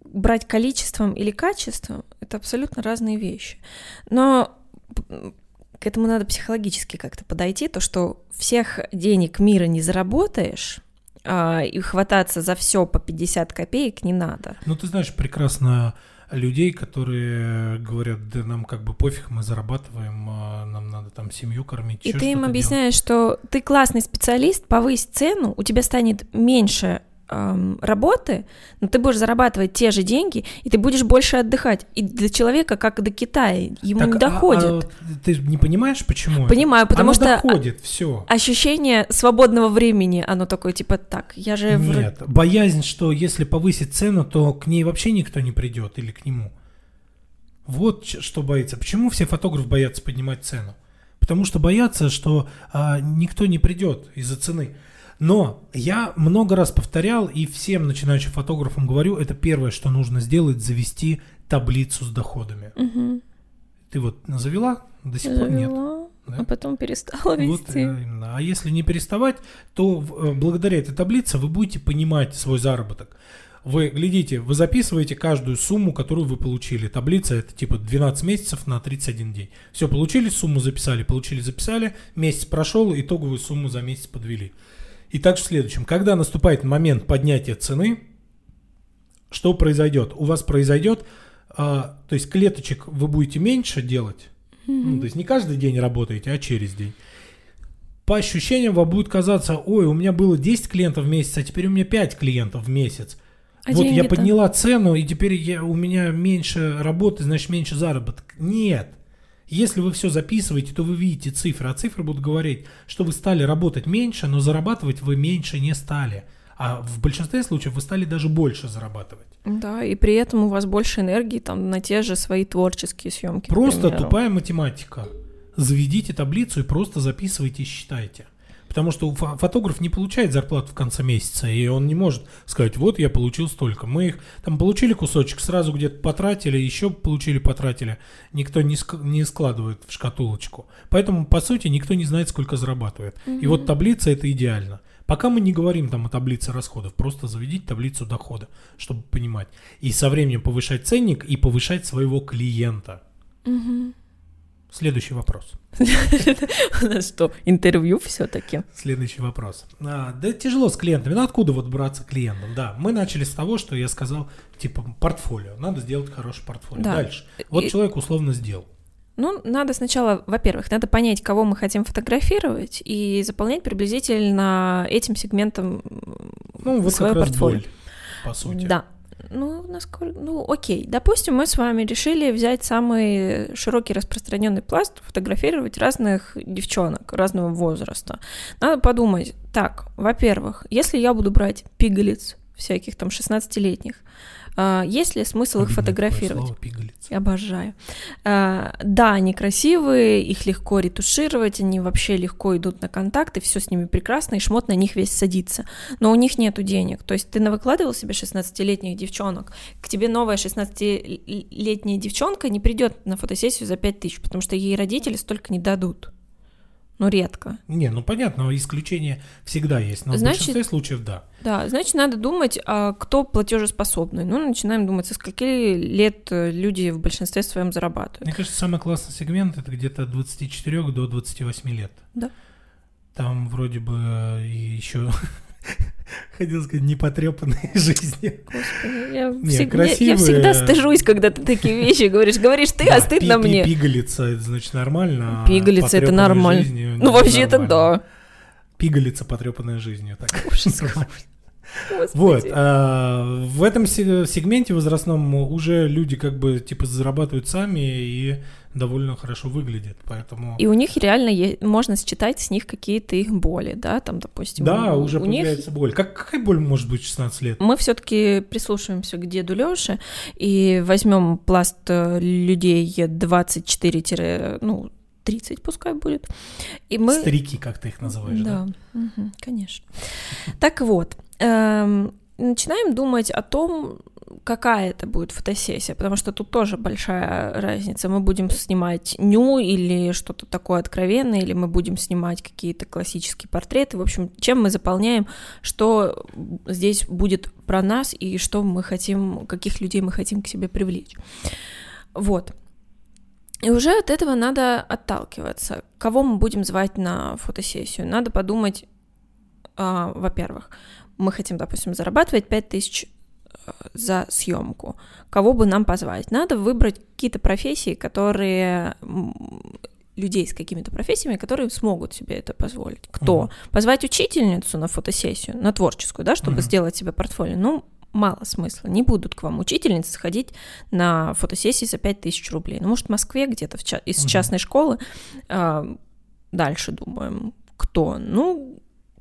S1: брать количеством или качеством — это абсолютно разные вещи. Но к этому надо психологически как-то подойти, то, что всех денег мира не заработаешь, а, и хвататься за все по 50 копеек не надо.
S2: Ну, ты знаешь прекрасно людей, которые говорят, да нам как бы пофиг, мы зарабатываем, а нам надо там семью кормить.
S1: И ты им объясняешь, что ты классный специалист, повысь цену, у тебя станет меньше эм, работы, но ты будешь зарабатывать те же деньги, и ты будешь больше отдыхать. И до человека, как до Китая, ему
S2: Так,
S1: не
S2: а-
S1: доходит.
S2: а ты не понимаешь, почему? это?
S1: Понимаю, потому
S2: Оно
S1: что
S2: доходит, все.
S1: ощущение свободного времени, оно такое, типа, так, я же...
S2: Нет, боязнь, что если повысить цену, то к ней вообще никто не придет или к нему. Вот что боится. Почему все фотографы боятся поднимать цену? Потому что боятся, что а, никто не придет из-за цены. Но я много раз повторял и всем начинающим фотографам говорю, это первое, что нужно сделать, завести таблицу с доходами.
S1: Мгм.
S2: Ты вот завела? До сих пор нет.
S1: Завела,
S2: Да?
S1: а потом перестала
S2: Вот,
S1: вести.
S2: э, именно. А если не переставать, то э, благодаря этой таблице вы будете понимать свой заработок. Вы глядите, вы записываете каждую сумму, которую вы получили. Таблица это типа 12 месяцев на 31 день. Все, получили сумму, записали, получили, записали, месяц прошел, итоговую сумму за месяц подвели. И также в следующем, когда наступает момент поднятия цены, что произойдет? У вас произойдет, а, то есть клеточек вы будете меньше делать, ну, то есть не каждый день работаете, а через день. По ощущениям вам будет казаться, ой, у меня было 10 клиентов в месяц, а теперь у меня 5 клиентов в месяц.
S1: А
S2: вот я подняла цену, и теперь я, у меня меньше работы, значит меньше заработок. Нет. Если вы все записываете, то вы видите цифры, а цифры будут говорить, что вы стали работать меньше, но зарабатывать вы меньше не стали. А в большинстве случаев вы стали даже больше зарабатывать.
S1: Да, и при этом у вас больше энергии там на те же свои творческие съемки.
S2: Просто тупая математика. Заведите таблицу и просто записывайте и считайте. Потому что фо- фотограф не получает зарплату в конце месяца, и он не может сказать, вот я получил столько. Мы их там получили кусочек, сразу где-то потратили, еще получили, потратили. Никто не, ск- не складывает в шкатулочку. Поэтому, по сути, никто не знает, сколько зарабатывает. И вот таблица это идеально. Пока мы не говорим там о таблице расходов, просто заведите таблицу дохода, чтобы понимать. И со временем повышать ценник и повышать своего клиента.
S1: Мгм.
S2: Следующий вопрос.
S1: У нас что, интервью все-таки?
S2: Следующий вопрос. А, да тяжело с клиентами. Ну откуда вот браться клиентам? Да, мы начали с того, что я сказал, типа, портфолио. Надо сделать хорошее портфолио.
S1: Да.
S2: Дальше. Вот
S1: И-
S2: человек условно сделал.
S1: Ну, надо сначала, во-первых, надо понять, кого мы хотим фотографировать, и заполнять приблизительно этим сегментом
S2: Ну, вот
S1: свое
S2: как раз
S1: портфолио.
S2: боль, по сути.
S1: Да. Ну, насколько, ну, окей. Допустим, мы с вами решили взять самый широкий распространенный пласт, фотографировать разных девчонок разного возраста. Надо подумать, так, во-первых, если я буду брать пигалиц всяких там 16-летних, а, есть ли смысл их фотографировать?
S2: слово, пигалица.
S1: Обожаю. А, да, они красивые, их легко ретушировать, они вообще легко идут на контакты, все с ними прекрасно, и шмот на них весь садится. Но у них нету денег. То есть ты навыкладывал себе 16-летних девчонок, к тебе новая 16-летняя девчонка не придет на фотосессию за 5 тысяч, потому что ей родители столько не дадут. Ну, редко.
S2: Не, ну понятно, исключения всегда есть, но
S1: Значит-
S2: в большинстве случаев да.
S1: Да, значит, надо думать, а кто платежеспособный. Ну, начинаем думать, со скольки лет э, люди в большинстве своем зарабатывают.
S2: Мне кажется, самый классный сегмент это где-то от 24 до 28 лет.
S1: Да.
S2: Там вроде бы э, еще Хотел сказать, непотрепанной жизни.
S1: Господи, я,
S2: Не,
S1: всег- я- я
S2: красивые-
S1: всегда стыжусь, когда ты такие вещи говоришь. Говоришь ты, а
S2: Да,
S1: стыдно
S2: пи-
S1: мне.
S2: Пигалица, это значит нормально. а
S1: Пигалица это нормально.
S2: жизнью
S1: Ну, вообще-то да.
S2: Пигалица, потрепанная жизнью. Так.
S1: Ужас. Господи.
S2: Вот, а, в этом се- сегменте возрастном уже люди как бы типа зарабатывают сами и довольно хорошо выглядят, поэтому...
S1: И у них реально е- можно считать с них какие-то их боли, да, там, допустим.
S2: Да,
S1: у-
S2: уже
S1: у них
S2: появляется боль. Как, какая боль может быть в 16 лет?
S1: мы все-таки прислушиваемся к деду Лёше и возьмем пласт э, людей 24 ну, 30 пускай будет. И мы...
S2: Старики, как ты их называешь, да?
S1: Да, мгм, конечно. Так вот, эм, начинаем думать о том, какая это будет фотосессия, потому что тут тоже большая разница. Мы будем снимать ню или что-то такое откровенное, или мы будем снимать какие-то классические портреты. В общем, чем мы заполняем, что здесь будет про нас и что мы хотим, каких людей мы хотим к себе привлечь. Вот. И уже от этого надо отталкиваться. Кого мы будем звать на фотосессию? Надо подумать, а, во-первых, мы хотим, допустим, зарабатывать 5000 э, за съемку. Кого бы нам позвать? Надо выбрать какие-то профессии, которые людей с какими-то профессиями, которые смогут себе это позволить. Кто?
S2: Мгм.
S1: Позвать учительницу на фотосессию, на творческую, да, чтобы
S2: Мгм.
S1: сделать себе портфолио. Ну, мало смысла. Не будут к вам учительницы сходить на фотосессии за 5000 рублей. Ну, может, в Москве где-то ча- из
S2: Мгм.
S1: частной школы. А, дальше думаем, кто? Ну,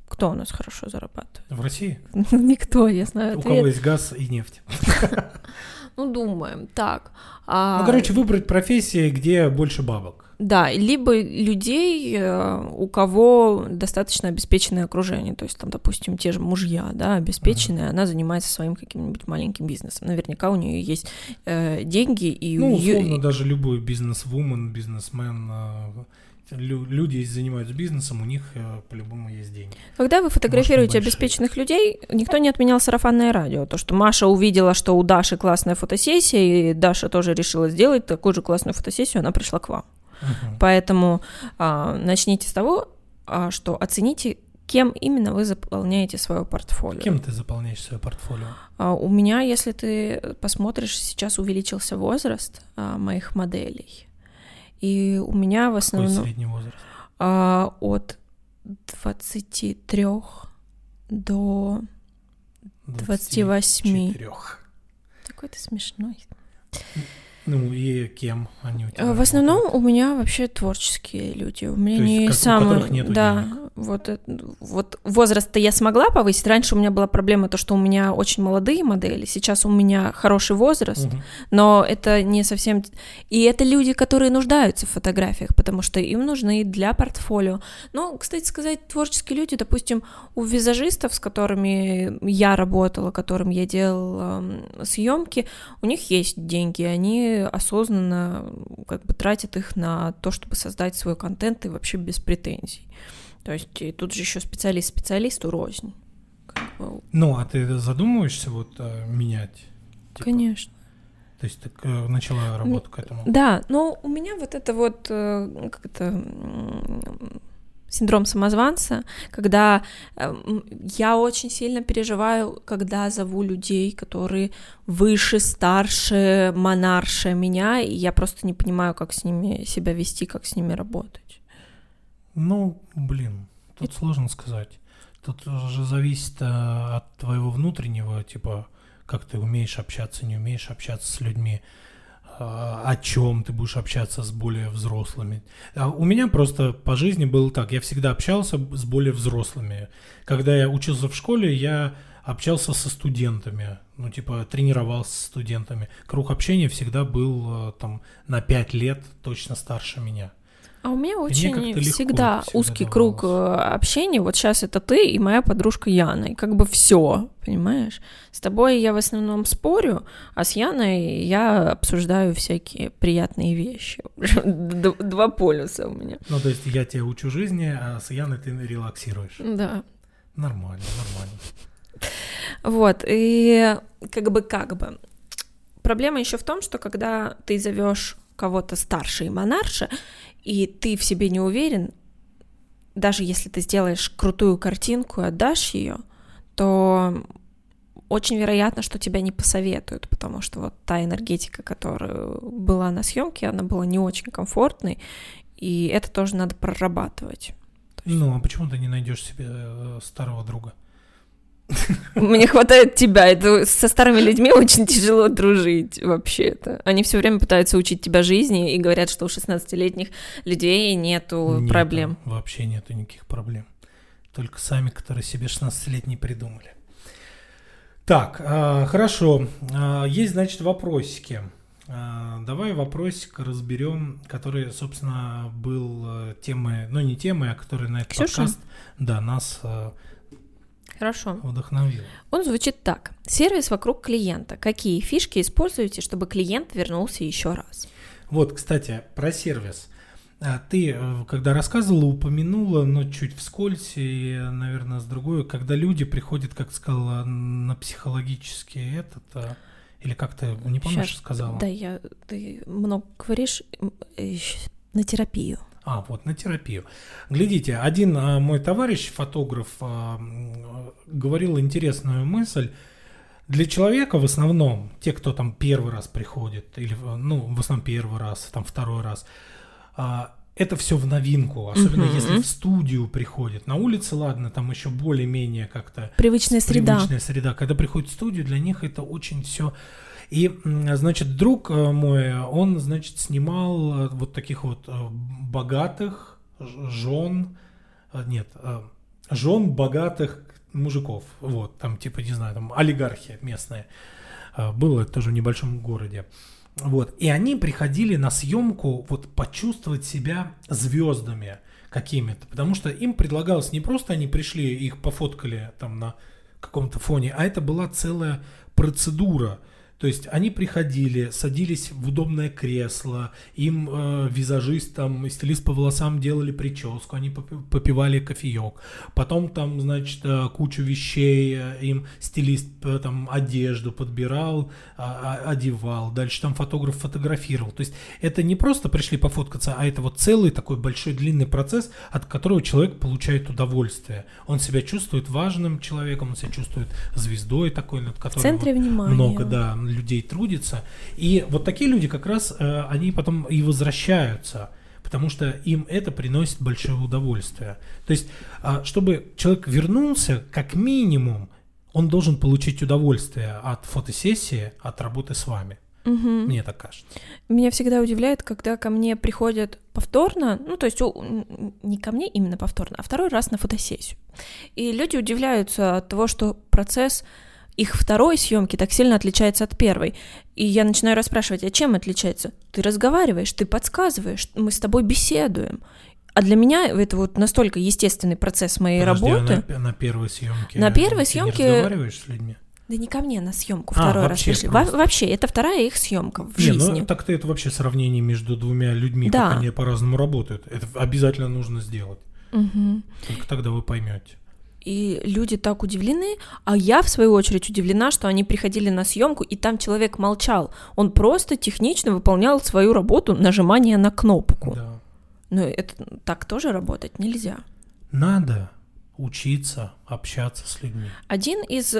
S1: кто у нас хорошо зарабатывает?
S2: В России?
S1: Никто, я знаю
S2: У
S1: ответ.
S2: кого есть газ и нефть.
S1: Ну, думаем, так. а,
S2: Ну, короче, выбрать профессии, где больше бабок.
S1: Да, либо людей, э, у кого достаточно обеспеченное окружение, то есть там, допустим, те же мужья, да, обеспеченные, она занимается своим каким-нибудь маленьким бизнесом. Наверняка у нее есть э, деньги и
S2: Ну,
S1: у
S2: условно, даже любой бизнес-вумен, бизнесмен, э, люди, занимаются бизнесом, у них э, по-любому есть деньги.
S1: Когда вы фотографируете
S2: большие.
S1: обеспеченных людей, никто не отменял сарафанное радио. То, что Маша увидела, что у Даши классная фотосессия, и Даша тоже решила сделать такую же классную фотосессию, она пришла к вам.
S2: Мгм.
S1: Поэтому а, начните с того, а, что оцените, кем именно вы заполняете свое портфолио.
S2: Кем ты заполняешь свое портфолио?
S1: А, у меня, если ты посмотришь, сейчас увеличился возраст а, моих моделей. И у меня в
S2: Какой
S1: основном
S2: средний возраст?
S1: а, от 23 до 28.
S2: 24.
S1: Такой ты смешной.
S2: Ну и кем они у тебя?
S1: А, В основном
S2: работают?
S1: у меня вообще творческие люди. У меня
S2: То есть
S1: не
S2: у
S1: самые...
S2: нету
S1: да,
S2: денег.
S1: вот, вот возраст-то я смогла повысить. Раньше у меня была проблема то, что у меня очень молодые модели. Сейчас у меня хороший возраст,
S2: Мгм.
S1: но это не совсем... И это люди, которые нуждаются в фотографиях, потому что им нужны для портфолио. Ну, кстати сказать, творческие люди, допустим, у визажистов, с которыми я работала, которым я делала съемки, у них есть деньги, они осознанно как бы тратят их на то, чтобы создать свой контент и вообще без претензий. То есть и тут же еще специалист специалисту рознь. Как бы,
S2: Ну, а ты задумываешься вот э, менять? Типа,
S1: Конечно.
S2: То есть ты э, начала работу к этому?
S1: Да, но у меня вот это вот, э, как это, м, синдром самозванца, когда э, м, я очень сильно переживаю, когда зову людей, которые выше, старше, монарше меня, и я просто не понимаю, как с ними себя вести, как с ними работать.
S2: Ну, блин, тут сложно сказать. Тут уже зависит э, от твоего внутреннего, типа, как ты умеешь общаться, не умеешь общаться с людьми, о чем ты будешь общаться с более взрослыми. А у меня просто по жизни было так, я всегда общался с более взрослыми. Когда я учился в школе, я общался со студентами, ну, типа, тренировался с студентами. Круг общения всегда был э, там на 5 лет точно старше меня.
S1: А у меня очень
S2: легко
S1: всегда
S2: всегда
S1: узкий круг э, общения. Вот сейчас это ты и моя подружка Яна. И как бы все, понимаешь? С тобой я в основном спорю, а с Яной я обсуждаю всякие приятные вещи. Два полюса у меня.
S2: Ну, то есть я тебя учу жизни, а с Яной ты релаксируешь.
S1: Да.
S2: Нормально, нормально.
S1: Вот, и как бы как бы. Проблема еще в том, что когда ты зовешь кого-то старше и монарше, и ты в себе не уверен, даже если ты сделаешь крутую картинку и отдашь ее, то очень вероятно, что тебя не посоветуют, потому что вот та энергетика, которая была на съемке, она была не очень комфортной, и это тоже надо прорабатывать.
S2: Ну, а почему ты не найдешь себе э, старого друга?
S1: Мне хватает тебя. Это со старыми людьми очень тяжело дружить вообще-то. Они все время пытаются учить тебя жизни и говорят, что у 16-летних людей нету
S2: Нет,
S1: проблем.
S2: Вообще нету никаких проблем. Только сами, которые себе 16-летние придумали. Так, а, хорошо. А, есть, значит, вопросики. А, давай вопросик разберем, который, собственно, был э, темой, ну не темой, а который на этот
S1: Ксюша?
S2: подкаст, да, нас э,
S1: Хорошо.
S2: вдохновил.
S1: Он звучит так. Сервис вокруг клиента. Какие фишки используете, чтобы клиент вернулся еще раз?
S2: Вот, кстати, про сервис. А, Ты, э, когда рассказывала, упомянула, но чуть вскользь, и, наверное, с другой, когда люди приходят, как сказала, на психологический этот, а, или как ты, не помнишь,
S1: Щас,
S2: сказала?
S1: Да, я ты много говоришь э, на терапию.
S2: А, вот, на терапию. Глядите, один а, мой товарищ, фотограф, а, говорил интересную мысль. Для человека в основном, те, кто там первый раз приходит, или, ну, в основном первый раз, там второй раз, а, это все в новинку, особенно
S1: Мгм.
S2: если в студию приходит. На улице, ладно, там еще более-менее как-то
S1: Привычная среда.
S2: привычная среда. Когда приходит в студию, для них это очень все. И, значит, друг э, мой, он, значит, снимал э, вот таких вот э, богатых жен, нет, жен богатых мужиков, вот, там, типа, не знаю, там, олигархия местная. Э, Было тоже в небольшом городе. Вот. И они приходили на съемку вот почувствовать себя звездами какими-то. Потому что им предлагалось не просто они пришли, их пофоткали там на каком-то фоне, а это была целая процедура. То есть они приходили, садились в удобное кресло, им э, визажист там стилист по волосам делали прическу, они попи- попивали кофеек. Потом там, значит, э, кучу вещей э, им стилист э, там одежду подбирал, а- а- одевал. Дальше там фотограф фотографировал. То есть это не просто пришли пофоткаться, а это вот целый такой большой длинный процесс, от которого человек получает удовольствие. Он себя чувствует важным человеком, он себя чувствует звездой такой, над
S1: В
S2: которой
S1: центре внимания.
S2: много, да, людей трудится. И вот такие люди как раз, э, они потом и возвращаются, потому что им это приносит большое удовольствие. То есть, а, чтобы человек вернулся, как минимум, он должен получить удовольствие от фотосессии, от работы с вами.
S1: Мгм.
S2: Мне так кажется.
S1: Меня всегда удивляет, когда ко мне приходят повторно, ну, то есть у- не ко мне именно повторно, а второй раз на фотосессию. И люди удивляются от того, что процесс их второй съемки так сильно отличается от первой. И я начинаю расспрашивать, а чем отличается? Ты разговариваешь, ты подсказываешь, мы с тобой беседуем. А для меня это вот настолько естественный процесс моей
S2: Подожди, а
S1: работы.
S2: на, пе- на первой съемке.
S1: На первой
S2: ты
S1: съемке-
S2: Не разговариваешь с людьми?
S1: Да не ко мне на съемку
S2: А,
S1: второй раз
S2: вообще
S1: пришли. Во- вообще, это вторая их съемка в
S2: Не,
S1: жизни.
S2: ну так-то это вообще сравнение между двумя людьми,
S1: Да.
S2: как они по-разному работают. Это обязательно нужно сделать.
S1: Мгм.
S2: Только тогда вы поймете.
S1: И люди так удивлены, а я, в свою очередь, удивлена, что они приходили на съемку, и там человек молчал. Он просто технично выполнял свою работу нажимания на кнопку.
S2: Да.
S1: Но это так тоже работать нельзя.
S2: Надо учиться общаться с людьми.
S1: Один из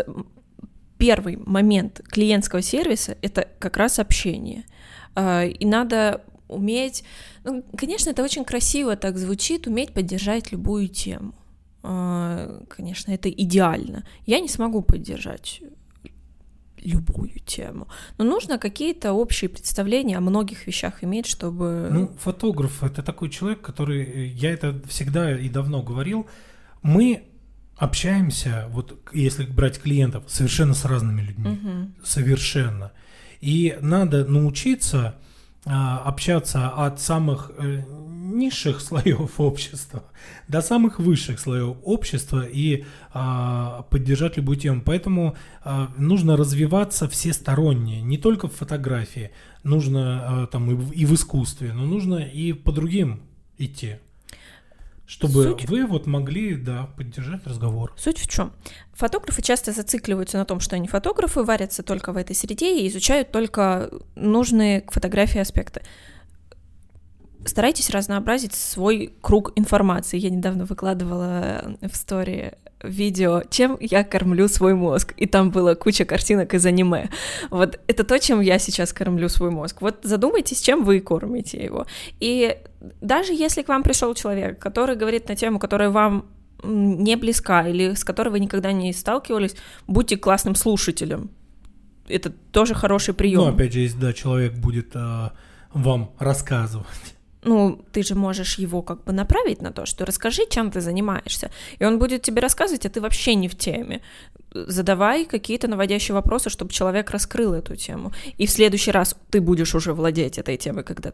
S1: первый момент клиентского сервиса это как раз общение. А, И надо уметь, ну, конечно, это очень красиво так звучит, уметь поддержать любую тему. А, Конечно, это идеально. Я не смогу поддержать любую тему, но нужно какие-то общие представления о многих вещах иметь, чтобы...
S2: Ну, фотограф это такой человек, который, э, я это всегда и давно говорил, мы общаемся, вот если брать клиентов, совершенно с разными людьми.
S1: Мгм.
S2: Совершенно. И надо научиться общаться от самых э, низших слоев общества до самых высших слоев общества и а, поддержать любую тему. Поэтому а, нужно развиваться всесторонне, не только в фотографии, нужно а, там и в, и в искусстве, но нужно и по другим идти. Чтобы
S1: Суть-
S2: вы вот могли, да, поддержать разговор.
S1: Суть в чем? Фотографы часто зацикливаются на том, что они фотографы, варятся только в этой среде и изучают только нужные к фотографии аспекты. Старайтесь разнообразить свой круг информации. Я недавно выкладывала в стори видео «Чем я кормлю свой мозг?» И там была куча картинок из аниме. Вот это то, чем я сейчас кормлю свой мозг. Вот задумайтесь, чем вы кормите его. И даже если к вам пришел человек, который говорит на тему, которая вам не близка или с которой вы никогда не сталкивались, будьте классным слушателем. Это тоже хороший прием.
S2: Ну, опять же, если да, человек будет э, вам рассказывать
S1: ну, ты же можешь его как бы направить на то, что расскажи, чем ты занимаешься. И он будет тебе рассказывать, а ты вообще не в теме. Задавай какие-то наводящие вопросы, чтобы человек раскрыл эту тему. И в следующий раз ты будешь уже владеть этой темой, когда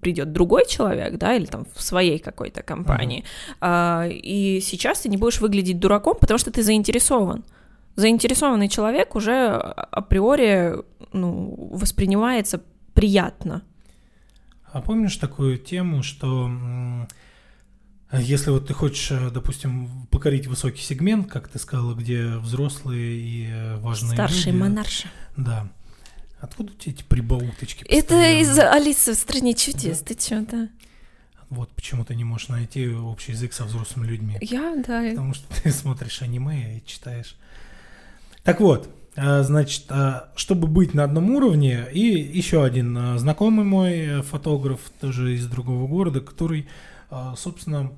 S1: придет другой человек, да, или там в своей какой-то компании. Uh-huh. А, и сейчас ты не будешь выглядеть дураком, потому что ты заинтересован. Заинтересованный человек уже априори ну, воспринимается приятно.
S2: А помнишь такую тему, что если вот ты хочешь, э, допустим, покорить высокий сегмент, как ты сказала, где взрослые и э, важные
S1: Старшие
S2: люди,
S1: монарши.
S2: Да. Откуда у тебя эти прибауточки?
S1: Это из Алисы в стране чудес, да? ты чё, да?
S2: Вот почему ты не можешь найти общий язык со взрослыми людьми.
S1: Я, да.
S2: Потому что ты смотришь аниме и читаешь. Так вот, значит, а, чтобы быть на одном уровне, и еще один а, знакомый мой э, фотограф, тоже из другого города, который, собственно,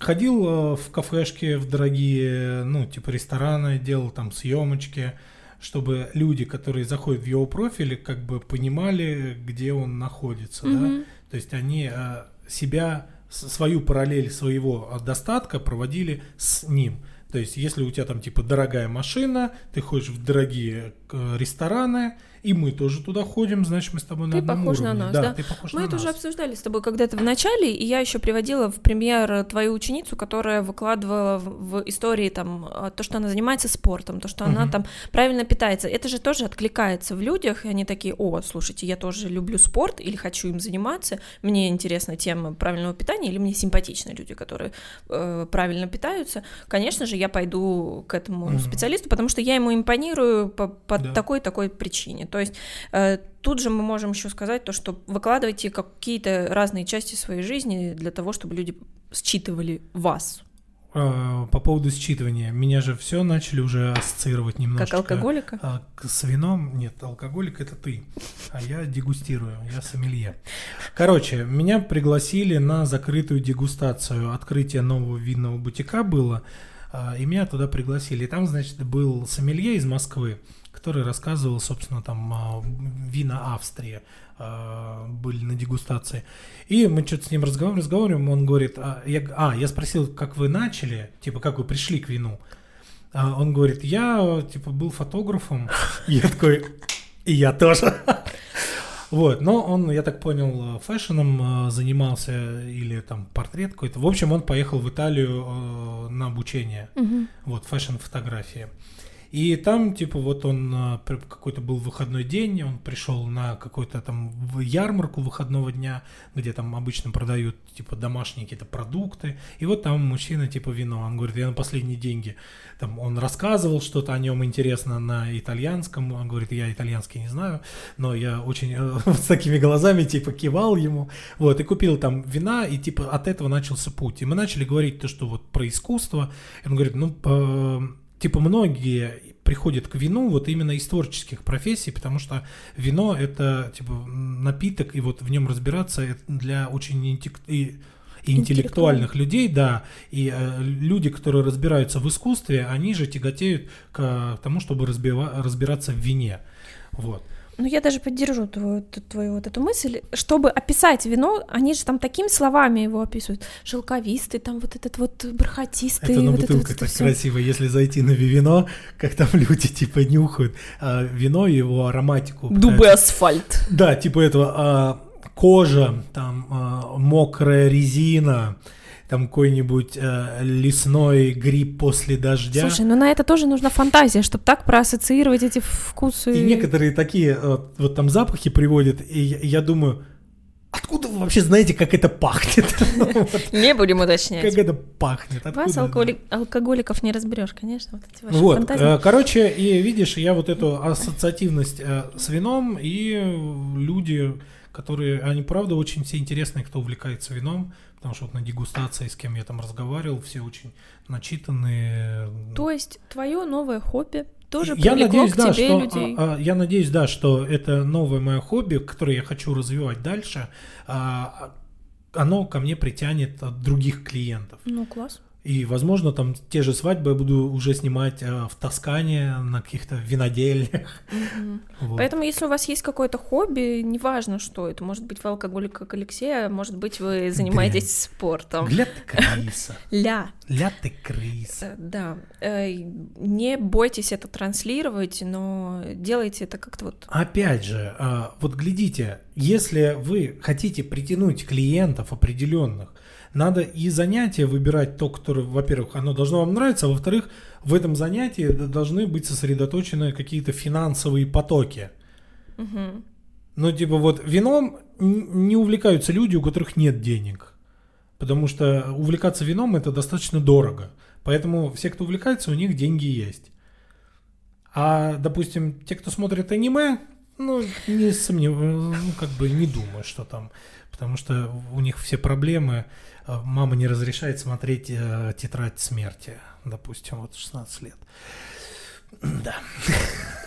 S2: ходил в кафешки, в дорогие, ну, типа рестораны, делал там съемочки, чтобы люди, которые заходят в его профиль, как бы понимали, где он находится, mm-hmm. да, то есть они себя, свою параллель своего достатка проводили с ним. То есть, если у тебя там типа дорогая машина, ты ходишь в дорогие э, рестораны, и мы тоже туда ходим, значит, мы с тобой на
S1: ты
S2: одном
S1: похож
S2: уровне.
S1: на нас, да? да?
S2: Ты похож
S1: мы
S2: на
S1: это
S2: нас.
S1: уже обсуждали с тобой когда-то в начале, и я еще приводила в премьер твою ученицу, которая выкладывала в, в истории там а, то, что она занимается спортом, то, что uh-huh. она там правильно питается. Это же тоже откликается в людях, и они такие, о, слушайте, я тоже люблю спорт или хочу им заниматься, мне интересна тема правильного питания, или мне симпатичны люди, которые э, правильно питаются. Конечно же, я пойду к этому uh-huh. специалисту, потому что я ему импонирую по, по да. такой-такой причине. То есть э, тут же мы можем еще сказать то, что выкладывайте какие-то разные части своей жизни для того, чтобы люди считывали вас.
S2: А, по поводу считывания. Меня же все начали уже ассоциировать немножко.
S1: Как алкоголика?
S2: А, с вином. Нет, алкоголик это ты. А я дегустирую, я сомелье. Короче, меня пригласили на закрытую дегустацию. Открытие нового винного бутика было. А, и меня туда пригласили. И там, значит, был сомелье из Москвы который рассказывал, собственно, там а, вина Австрии а, были на дегустации. И мы что-то с ним разговариваем, разговариваем, он говорит, а я, а, я спросил, как вы начали, типа, как вы пришли к вину. А он говорит, я, типа, был фотографом. Я такой, и я тоже. Вот, но он, я так понял, фэшеном занимался или там портрет какой-то. В общем, он поехал в Италию э, на обучение. Угу. Вот, фэшн-фотографии. И там, типа, вот он а, какой-то был выходной день, он пришел на какую-то там ярмарку выходного дня, где там обычно продают, типа, домашние какие-то продукты. И вот там мужчина, типа, вино. Он говорит, я на последние деньги. Там он рассказывал что-то о нем интересно на итальянском. Он говорит, я итальянский не знаю, но я очень э, с такими глазами, типа, кивал ему. Вот, и купил там вина, и, типа, от этого начался путь. И мы начали говорить то, что вот про искусство. И он говорит, ну, типа многие приходят к вину вот именно из творческих профессий, потому что вино это типа напиток, и вот в нем разбираться для очень интеллектуальных интеллектуальных. людей, да, и э, люди, которые разбираются в искусстве, они же тяготеют к тому, чтобы разбива- разбираться в вине, вот.
S1: Ну, я даже поддержу твою, твою вот эту мысль. Чтобы описать вино, они же там такими словами его описывают. Шелковистый, там вот этот вот бархатистый.
S2: Это на
S1: вот
S2: бутылках
S1: это, вот
S2: так это красиво. Если зайти на вино, как там люди типа нюхают а, вино и его ароматику.
S1: Дубы асфальт.
S2: Да, типа этого а, кожа, там а, мокрая резина, там какой-нибудь э, лесной гриб после дождя.
S1: Слушай, ну на это тоже нужна фантазия, чтобы так проассоциировать эти вкусы.
S2: И некоторые такие э, вот там запахи приводят, и я, я думаю, Откуда вы вообще знаете, как это пахнет?
S1: Не будем уточнять.
S2: Как это пахнет?
S1: Вас, алкоголиков, не разберешь, конечно.
S2: Вот, э, короче, и видишь, я вот эту ассоциативность э, с вином, и люди которые, они правда очень все интересные, кто увлекается вином, потому что вот на дегустации, с кем я там разговаривал, все очень начитанные.
S1: То есть твое новое хобби тоже
S2: я надеюсь, да,
S1: тебе
S2: что,
S1: людей.
S2: А, а, я надеюсь, да, что это новое мое хобби, которое я хочу развивать дальше, а, оно ко мне притянет от других клиентов.
S1: Ну, класс.
S2: И, возможно, там те же свадьбы я буду уже снимать э, в Тоскане на каких-то винодельнях.
S1: Вот. Поэтому, если у вас есть какое-то хобби, неважно что, это может быть вы алкоголик, как Алексей, а может быть вы занимаетесь Дрянь. спортом.
S2: Ля ты крыса.
S1: Ля.
S2: Ля ты крыса.
S1: Э, да. Э, не бойтесь это транслировать, но делайте это как-то вот...
S2: Опять же, вот глядите, если вы хотите притянуть клиентов определенных, надо и занятие выбирать то, которое, во-первых, оно должно вам нравиться, а во-вторых, в этом занятии должны быть сосредоточены какие-то финансовые потоки.
S1: Угу.
S2: Ну, типа вот вином не увлекаются люди, у которых нет денег. Потому что увлекаться вином это достаточно дорого. Поэтому все, кто увлекается, у них деньги есть. А, допустим, те, кто смотрит аниме, ну, не сомневаюсь, ну, как бы не думаю, что там. Потому что у них все проблемы мама не разрешает смотреть э, тетрадь смерти, допустим, вот 16 лет. Да.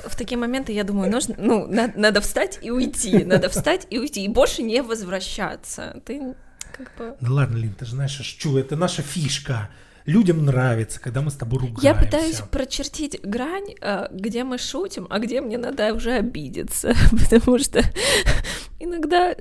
S1: В такие моменты, я думаю, нужно, ну, надо, надо встать и уйти, надо встать и уйти, и больше не возвращаться. Ты как бы...
S2: Да ладно, Лин, ты же знаешь, что это наша фишка. Людям нравится, когда мы с тобой ругаемся.
S1: Я пытаюсь прочертить грань, э, где мы шутим, а где мне надо уже обидеться, потому что иногда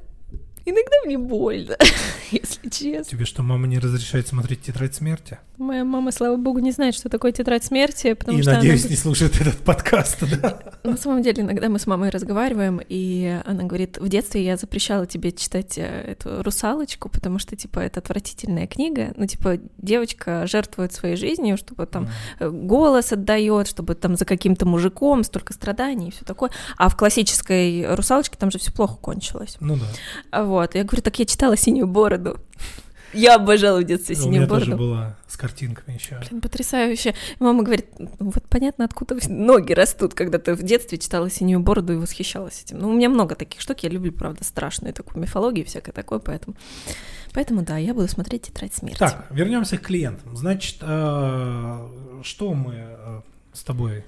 S1: Иногда мне больно, если честно.
S2: Тебе что, мама не разрешает смотреть «Тетрадь смерти»?
S1: Моя мама, слава богу, не знает, что такое «Тетрадь смерти», потому
S2: и,
S1: что
S2: надеюсь,
S1: она...
S2: не слушает этот подкаст, да?
S1: На самом деле, иногда мы с мамой разговариваем, и она говорит, в детстве я запрещала тебе читать э, эту «Русалочку», потому что, типа, это отвратительная книга, ну, типа, девочка жертвует своей жизнью, чтобы там mm. голос отдает, чтобы там за каким-то мужиком столько страданий и все такое. А в классической «Русалочке» там же все плохо кончилось.
S2: Ну да.
S1: А вот, я говорю, так я читала «Синюю бороду». Я обожала в детстве синюю
S2: бороду. У
S1: меня
S2: тоже была с картинками еще.
S1: Блин, потрясающе. Мама говорит, ну, вот понятно, откуда ноги растут, когда ты в детстве читала синюю бороду и восхищалась этим. Ну, у меня много таких штук, я люблю, правда, страшную такую мифологию, всякое такое, поэтому... Поэтому да, я буду смотреть «Тетрадь смерти».
S2: Так, вернемся к клиентам. Значит, э, что мы э, с тобой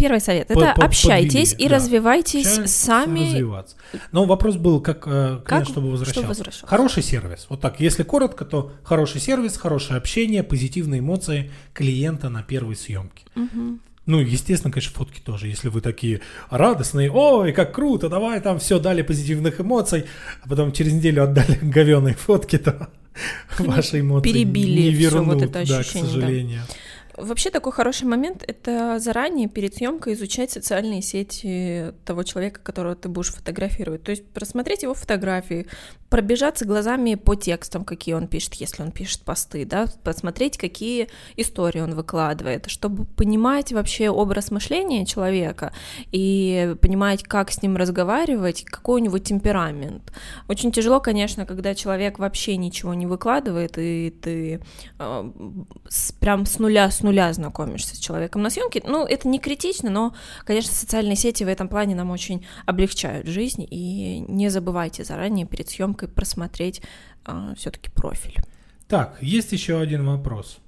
S1: Первый совет – это общайтесь и да. развивайтесь Общайтесь, сами.
S2: Развиваться. Но вопрос был, как э, клиент, как, чтобы возвращался. Чтобы возвращался. Хороший сервис. Вот так, если коротко, то хороший сервис, хорошее общение, позитивные эмоции клиента на первой съемке.
S1: Угу.
S2: Ну, естественно, конечно, фотки тоже. Если вы такие радостные, ой, как круто, давай там все дали позитивных эмоций, а потом через неделю отдали говеные фотки, то ваши эмоции
S1: Перебили
S2: не вернут,
S1: вот это
S2: ощущение, да, к сожалению. Да.
S1: Вообще такой хороший момент — это заранее перед съемкой изучать социальные сети того человека, которого ты будешь фотографировать. То есть просмотреть его фотографии, пробежаться глазами по текстам, какие он пишет, если он пишет посты, да, посмотреть, какие истории он выкладывает, чтобы понимать вообще образ мышления человека и понимать, как с ним разговаривать, какой у него темперамент. Очень тяжело, конечно, когда человек вообще ничего не выкладывает, и ты э, с, прям с нуля, с нуля знакомишься с человеком на съемке. Ну, это не критично, но, конечно, социальные сети в этом плане нам очень облегчают жизнь, и не забывайте заранее перед съемкой просмотреть а, все-таки профиль.
S2: Так, есть еще один вопрос.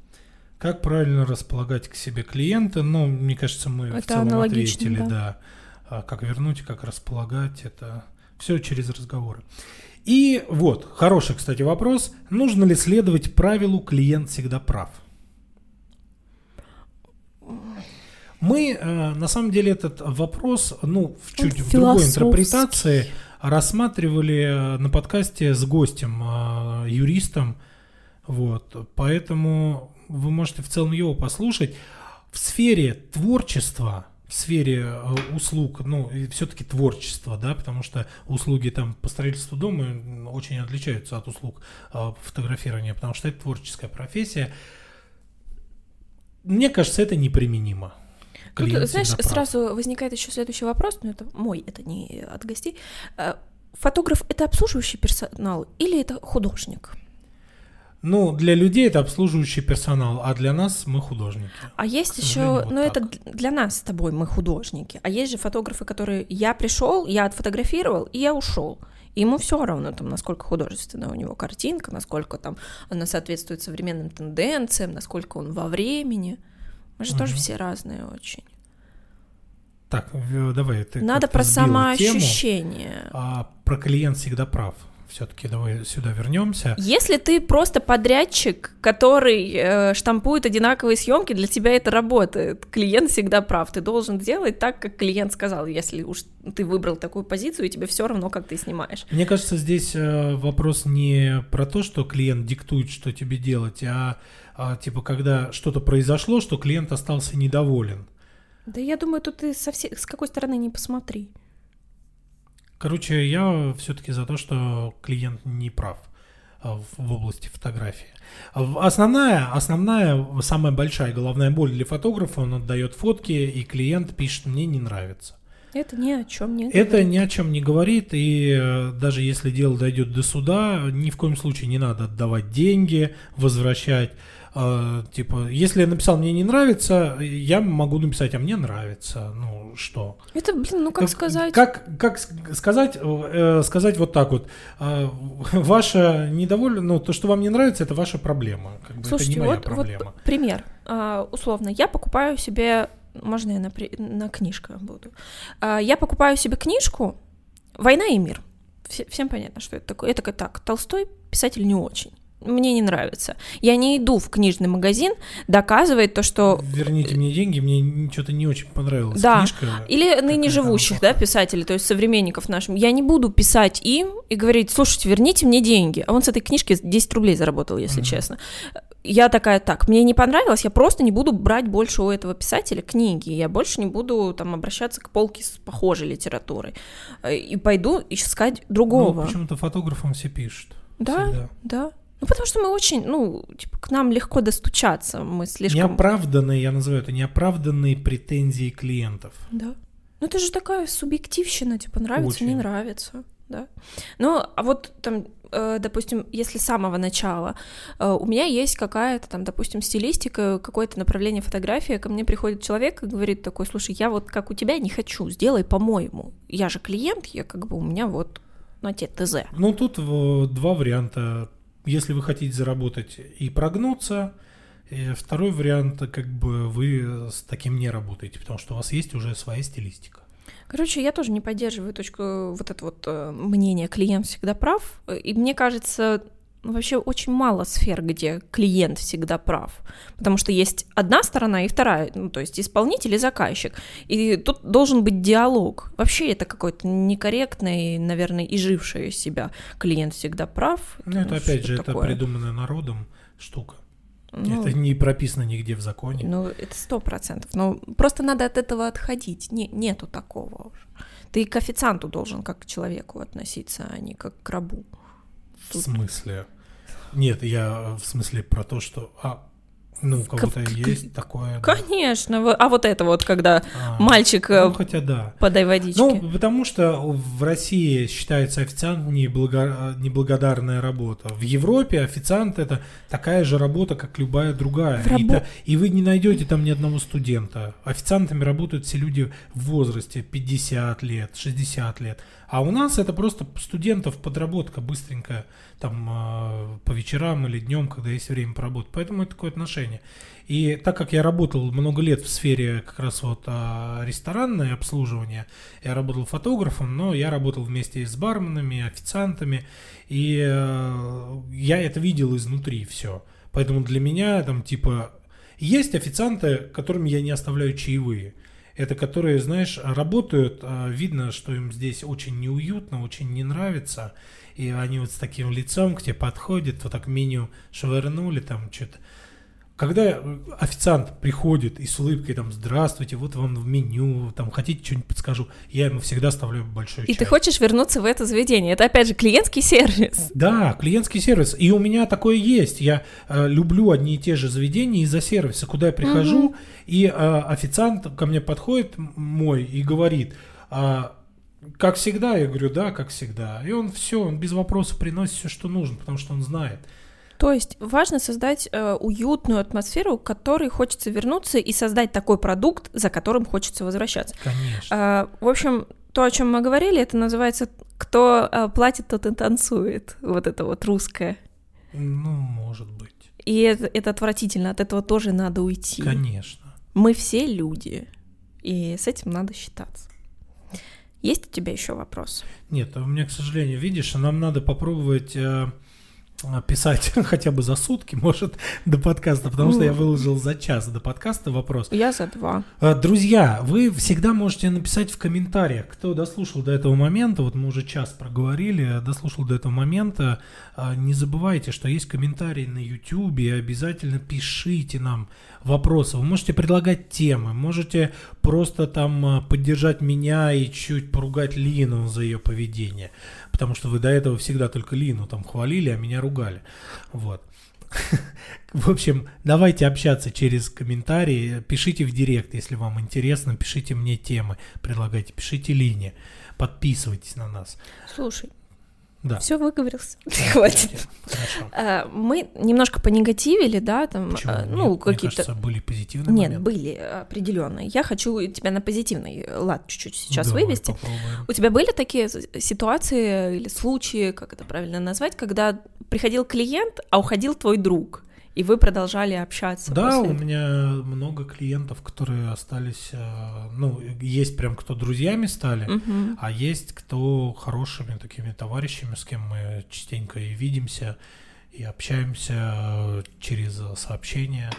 S2: Как правильно располагать к себе клиента? Ну, мне кажется, мы это в целом ответили, да. да. А как вернуть, как располагать, это все через разговоры. И вот, хороший, кстати, вопрос. Нужно ли следовать правилу «клиент всегда прав»? Мы, э, на самом деле, этот вопрос, ну, в чуть в другой интерпретации рассматривали э, на подкасте с гостем, э, юристом. Вот, поэтому вы можете в целом его послушать. В сфере творчества, в сфере услуг, ну, все-таки творчество, да, потому что услуги там по строительству дома очень отличаются от услуг фотографирования, потому что это творческая профессия. Мне кажется, это неприменимо.
S1: Тут, знаешь, сразу возникает еще следующий вопрос, но это мой, это не от гостей. Э, фотограф это обслуживающий персонал или это художник?
S2: Ну, для людей это обслуживающий персонал, а для нас мы художники.
S1: А есть еще, вот ну так. это для нас с тобой мы художники, а есть же фотографы, которые я пришел, я отфотографировал и я ушел. Ему все равно, там, насколько художественная у него картинка, насколько там она соответствует современным тенденциям, насколько он во времени. Мы же угу. тоже все разные очень.
S2: Так, давай. Ты
S1: Надо про самоощущение.
S2: Тему, а про клиент всегда прав все-таки давай сюда вернемся.
S1: Если ты просто подрядчик, который э, штампует одинаковые съемки, для тебя это работает. Клиент всегда прав. Ты должен делать так, как клиент сказал, если уж ты выбрал такую позицию, и тебе все равно, как ты снимаешь.
S2: Мне кажется, здесь э, вопрос не про то, что клиент диктует, что тебе делать, а, а типа когда что-то произошло, что клиент остался недоволен.
S1: Да я думаю, тут ты со всей, с какой стороны не посмотри.
S2: Короче, я все-таки за то, что клиент не прав а, в области фотографии. Основная, основная, самая большая головная боль для фотографа, он отдает фотки, и клиент пишет, мне не нравится.
S1: Это ни о чем не
S2: говорит. Это ни о чем не говорит, и э, даже если дело дойдет до суда, ни в коем случае не надо отдавать деньги, возвращать. Э, типа, если я написал «мне не нравится», я могу написать «а мне нравится». Ну, что?
S1: Это, блин, ну как, как сказать?
S2: Как, как сказать, э, сказать вот так вот. Э, ваше недовольно, ну, то, что вам не нравится, это ваша проблема. Как бы
S1: Слушайте,
S2: это не моя
S1: вот,
S2: проблема.
S1: вот пример. Uh, условно, я покупаю себе, можно я на, на книжка буду. Uh, я покупаю себе книжку «Война и мир». Всем понятно, что это такое. Такая, так, Толстой писатель не очень мне не нравится. Я не иду в книжный магазин доказывать то, что...
S2: Верните мне деньги, мне что-то не очень понравилось.
S1: Да, книжка, или ныне живущих, да, писателей, то есть современников нашим. Я не буду писать им и говорить, слушайте, верните мне деньги. А он с этой книжки 10 рублей заработал, если mm-hmm. честно. Я такая, так, мне не понравилось, я просто не буду брать больше у этого писателя книги, я больше не буду там обращаться к полке с похожей литературой. Э, и пойду искать другого.
S2: Ну, почему-то фотографам все пишут.
S1: Да, всегда. да. Ну, потому что мы очень, ну, типа, к нам легко достучаться, мы слишком...
S2: Неоправданные, я называю это, неоправданные претензии клиентов.
S1: Да. Ну, это же такая субъективщина, типа, нравится, очень. не нравится, да. Ну, а вот там, э, допустим, если с самого начала э, у меня есть какая-то там, допустим, стилистика, какое-то направление фотографии, ко мне приходит человек и говорит такой, слушай, я вот как у тебя не хочу, сделай по-моему. Я же клиент, я как бы, у меня вот на те ТЗ.
S2: Ну, тут два варианта если вы хотите заработать и прогнуться, и второй вариант, как бы вы с таким не работаете, потому что у вас есть уже своя стилистика.
S1: Короче, я тоже не поддерживаю точку вот это вот э, мнение клиент всегда прав, и мне кажется, вообще очень мало сфер, где клиент всегда прав, потому что есть одна сторона и вторая, ну, то есть исполнитель и заказчик, и тут должен быть диалог. Вообще это какой-то некорректный, наверное, и живший себя клиент всегда прав.
S2: Ну, это ну, опять же, такое? это придуманная народом штука. Ну, это не прописано нигде в законе.
S1: Ну, это сто процентов. Но просто надо от этого отходить. Не, нету такого уже. Ты к официанту должен как к человеку относиться, а не как к рабу.
S2: В смысле? Нет, я в смысле про то, что... А, ну, у кого-то есть такое.
S1: Конечно. Да. А вот это вот, когда а, мальчик ну,
S2: э, хотя да.
S1: подай водички.
S2: Ну, потому что в России считается официант неблаго... неблагодарная работа. В Европе официант это такая же работа, как любая другая. Рабо... И, та... и вы не найдете там ни одного студента. Официантами работают все люди в возрасте 50 лет, 60 лет. А у нас это просто студентов подработка быстренькая, там э, по вечерам или днем, когда есть время поработать. Поэтому это такое отношение. И так как я работал много лет в сфере как раз вот а, ресторанное обслуживание, я работал фотографом, но я работал вместе с барменами, официантами, и э, я это видел изнутри все. Поэтому для меня там типа есть официанты, которым я не оставляю чаевые. Это которые, знаешь, работают, а, видно, что им здесь очень неуютно, очень не нравится, и они вот с таким лицом к тебе подходят, вот так меню швырнули, там что-то когда официант приходит и с улыбкой там «Здравствуйте, вот вам в меню, там хотите что-нибудь подскажу», я ему всегда ставлю большой
S1: И
S2: чай.
S1: ты хочешь вернуться в это заведение. Это, опять же, клиентский сервис.
S2: Да, клиентский сервис. И у меня такое есть. Я э, люблю одни и те же заведения из-за сервиса, куда я прихожу, угу. и э, официант ко мне подходит мой и говорит э, как всегда, я говорю, да, как всегда. И он все, он без вопросов приносит все, что нужно, потому что он знает.
S1: То есть важно создать э, уютную атмосферу, к которой хочется вернуться и создать такой продукт, за которым хочется возвращаться.
S2: Конечно.
S1: Э, в общем, то, о чем мы говорили, это называется кто э, платит, тот и танцует. Вот это вот русское.
S2: Ну, может быть.
S1: И это, это отвратительно, от этого тоже надо уйти.
S2: Конечно.
S1: Мы все люди, и с этим надо считаться. Есть у тебя еще вопрос?
S2: Нет, у меня, к сожалению, видишь, нам надо попробовать э, писать хотя бы за сутки, может, до подкаста, потому что я выложил за час до подкаста вопрос.
S1: Я за два.
S2: Э, друзья, вы всегда можете написать в комментариях, кто дослушал до этого момента, вот мы уже час проговорили, дослушал до этого момента, э, не забывайте, что есть комментарии на YouTube, и обязательно пишите нам вопросы. Вы можете предлагать темы, можете просто там э, поддержать меня и чуть поругать Лину за ее поведение потому что вы до этого всегда только Лину там хвалили, а меня ругали. Вот. В общем, давайте общаться через комментарии, пишите в директ, если вам интересно, пишите мне темы, предлагайте, пишите Лине, подписывайтесь на нас.
S1: Слушай,
S2: да.
S1: Все выговорился. Хватит. А, мы немножко понегативили, да, там,
S2: Почему?
S1: А, ну, какие-то.
S2: были позитивные
S1: Нет, моменты. были определенные. Я хочу тебя на позитивный лад чуть-чуть сейчас Давай, вывести. Попробуем. У тебя были такие ситуации или случаи, как это правильно назвать, когда приходил клиент, а уходил твой друг? И вы продолжали общаться.
S2: Да, у меня много клиентов, которые остались, э, ну, есть прям кто друзьями стали, угу. а есть кто хорошими такими товарищами, с кем мы частенько и видимся, и общаемся э, через сообщения,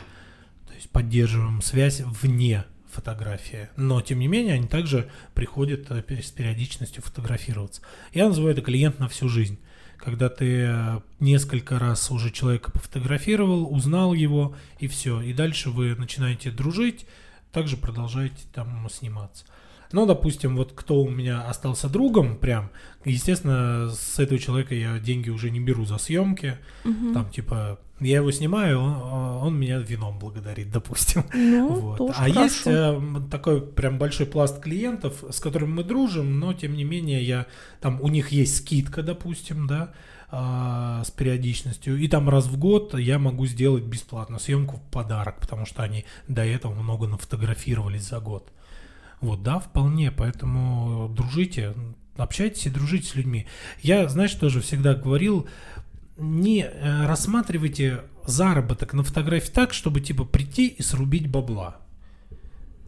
S2: то есть поддерживаем связь вне фотографии. Но, тем не менее, они также приходят э, с периодичностью фотографироваться. Я называю это клиент на всю жизнь когда ты э, несколько раз уже человека пофотографировал, узнал его, и все. И дальше вы начинаете дружить, также продолжаете там сниматься. Ну, допустим, вот кто у меня остался другом, прям, естественно, с этого человека я деньги уже не беру за съемки. Угу. Там, типа, я его снимаю, он, он меня вином благодарит, допустим.
S1: Ну, вот. тоже
S2: а
S1: хорошо.
S2: есть э, такой прям большой пласт клиентов, с которыми мы дружим, но тем не менее я там у них есть скидка, допустим, да, э, с периодичностью, и там раз в год я могу сделать бесплатно съемку в подарок, потому что они до этого много нафотографировались за год. Вот, да, вполне, поэтому дружите, общайтесь и дружите с людьми. Я, знаешь, тоже всегда говорил, не э, рассматривайте заработок на фотографии так, чтобы типа прийти и срубить бабла.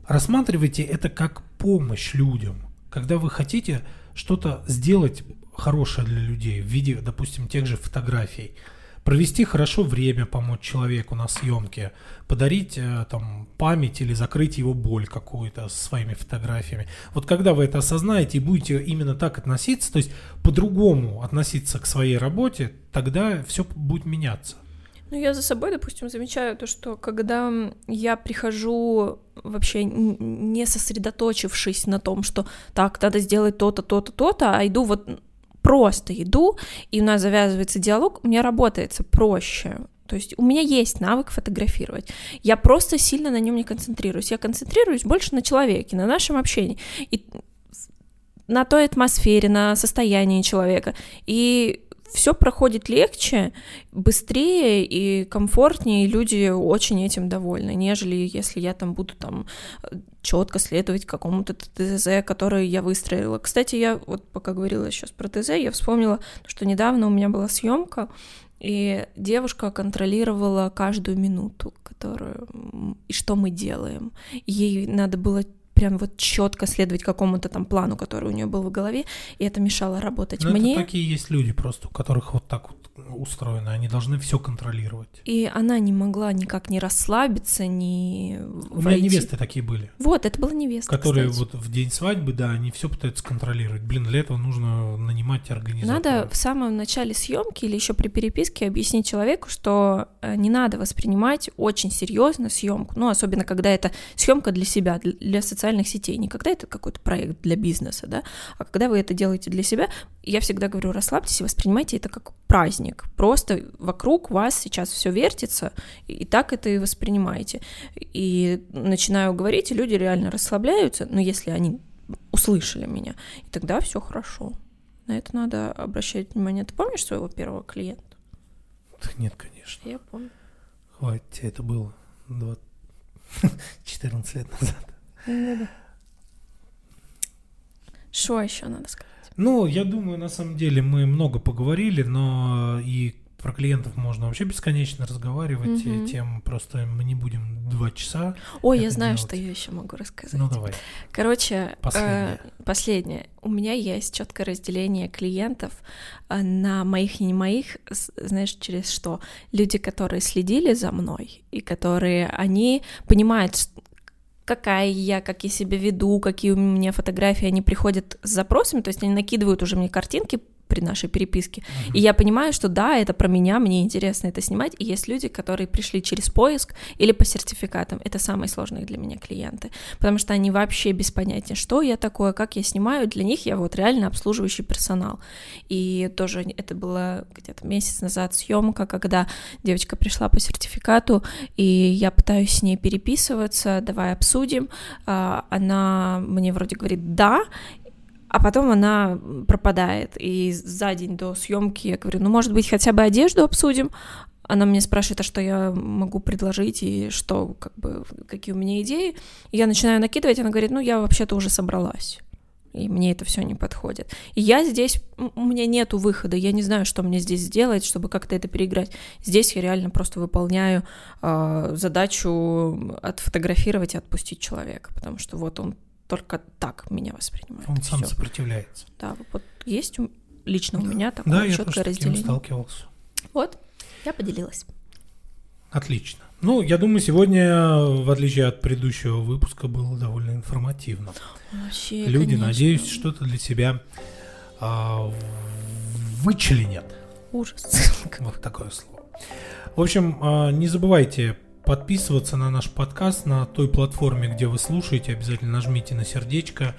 S2: Рассматривайте это как помощь людям, когда вы хотите что-то сделать хорошее для людей в виде, допустим, тех же фотографий провести хорошо время, помочь человеку на съемке, подарить э, там память или закрыть его боль какую-то своими фотографиями. Вот когда вы это осознаете и будете именно так относиться, то есть по-другому относиться к своей работе, тогда все будет меняться.
S1: Ну, я за собой, допустим, замечаю то, что когда я прихожу вообще не сосредоточившись на том, что так, надо сделать то-то, то-то, то-то, а иду вот просто иду, и у нас завязывается диалог, мне работается проще. То есть у меня есть навык фотографировать. Я просто сильно на нем не концентрируюсь. Я концентрируюсь больше на человеке, на нашем общении. И на той атмосфере, на состоянии человека. И все проходит легче, быстрее и комфортнее, и люди очень этим довольны, нежели если я там буду там четко следовать какому-то ТЗ, который я выстроила. Кстати, я вот пока говорила сейчас про ТЗ, я вспомнила, что недавно у меня была съемка, и девушка контролировала каждую минуту, которую и что мы делаем. Ей надо было прям вот четко следовать какому-то там плану, который у нее был в голове, и это мешало работать
S2: Но
S1: мне.
S2: Это такие есть люди просто, у которых вот так вот устроено, они должны все контролировать.
S1: И она не могла никак не расслабиться, ни
S2: У меня невесты такие были.
S1: Вот, это была невеста,
S2: Которые
S1: кстати.
S2: вот в день свадьбы, да, они все пытаются контролировать. Блин, для этого нужно нанимать организатора.
S1: Надо в самом начале съемки или еще при переписке объяснить человеку, что э, не надо воспринимать очень серьезно съемку, ну, особенно когда это съемка для себя, для социальных сетей, не когда это какой-то проект для бизнеса, да, а когда вы это делаете для себя, я всегда говорю, расслабьтесь и воспринимайте это как праздник. Просто вокруг вас сейчас все вертится, и так это и воспринимаете. И начинаю говорить, и люди реально расслабляются, но если они услышали меня, и тогда все хорошо. На это надо обращать внимание. Ты помнишь своего первого клиента?
S2: Нет, конечно.
S1: Я помню.
S2: Хватит, это было 20... 14 лет назад.
S1: Что еще надо сказать?
S2: Ну, я думаю, на самом деле мы много поговорили, но и про клиентов можно вообще бесконечно разговаривать, и тем просто мы не будем два часа.
S1: Ой, я знаю,
S2: делать.
S1: что я еще могу рассказать.
S2: Ну, давай.
S1: Короче,
S2: Последнее.
S1: э, последнее. У меня есть четкое разделение клиентов э, на моих и не моих, знаешь, через что? Люди, которые следили за мной, и которые, они понимают, какая я, как я себя веду, какие у меня фотографии, они приходят с запросами, то есть они накидывают уже мне картинки при нашей переписке, и я понимаю, что да, это про меня, мне интересно это снимать. И есть люди, которые пришли через поиск или по сертификатам. Это самые сложные для меня клиенты, потому что они вообще без понятия, что я такое, как я снимаю. Для них я вот реально обслуживающий персонал. И тоже это было где-то месяц назад съемка, когда девочка пришла по сертификату, и я пытаюсь с ней переписываться, давай обсудим. А, Она мне вроде говорит «да», а потом она пропадает. И за день до съемки я говорю, ну, может быть, хотя бы одежду обсудим. Она мне спрашивает, а что я могу предложить и что, как бы, какие у меня идеи. И я начинаю накидывать, она говорит, ну, я вообще-то уже собралась. И мне это все не подходит. И я здесь, у меня нету выхода, я не знаю, что мне здесь сделать, чтобы как-то это переиграть. Здесь я реально просто выполняю э, задачу отфотографировать и отпустить человека, потому что вот он только так меня воспринимает.
S2: Он сам
S1: всё.
S2: сопротивляется.
S1: Да, вот есть у- лично у
S2: Да.
S1: меня такое
S2: Да, я
S1: четкое
S2: таким
S1: разделение.
S2: сталкивался.
S1: Вот, я поделилась.
S2: Отлично. Ну, я думаю, сегодня, в отличие от предыдущего выпуска, было довольно информативно.
S1: Вообще,
S2: Люди,
S1: конечно.
S2: надеюсь, что-то для себя а, вычленят.
S1: Ужас.
S2: Вот такое слово. В общем, а, не забывайте подписываться на наш подкаст на той платформе, где вы слушаете. Обязательно нажмите на сердечко,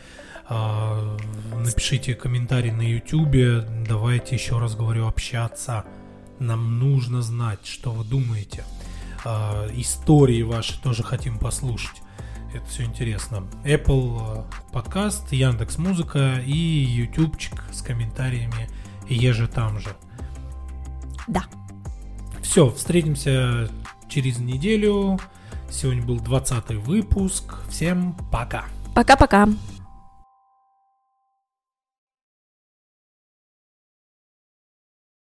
S2: а, напишите комментарий на YouTube. Давайте еще раз говорю, общаться. Нам нужно знать, что вы думаете. А, Истории ваши тоже хотим послушать. Это все интересно. Apple а, подкаст, Яндекс Музыка и ютубчик с комментариями еже там же.
S1: Да.
S2: Все, встретимся через неделю. Сегодня был 20 выпуск. Всем пока.
S1: Пока-пока.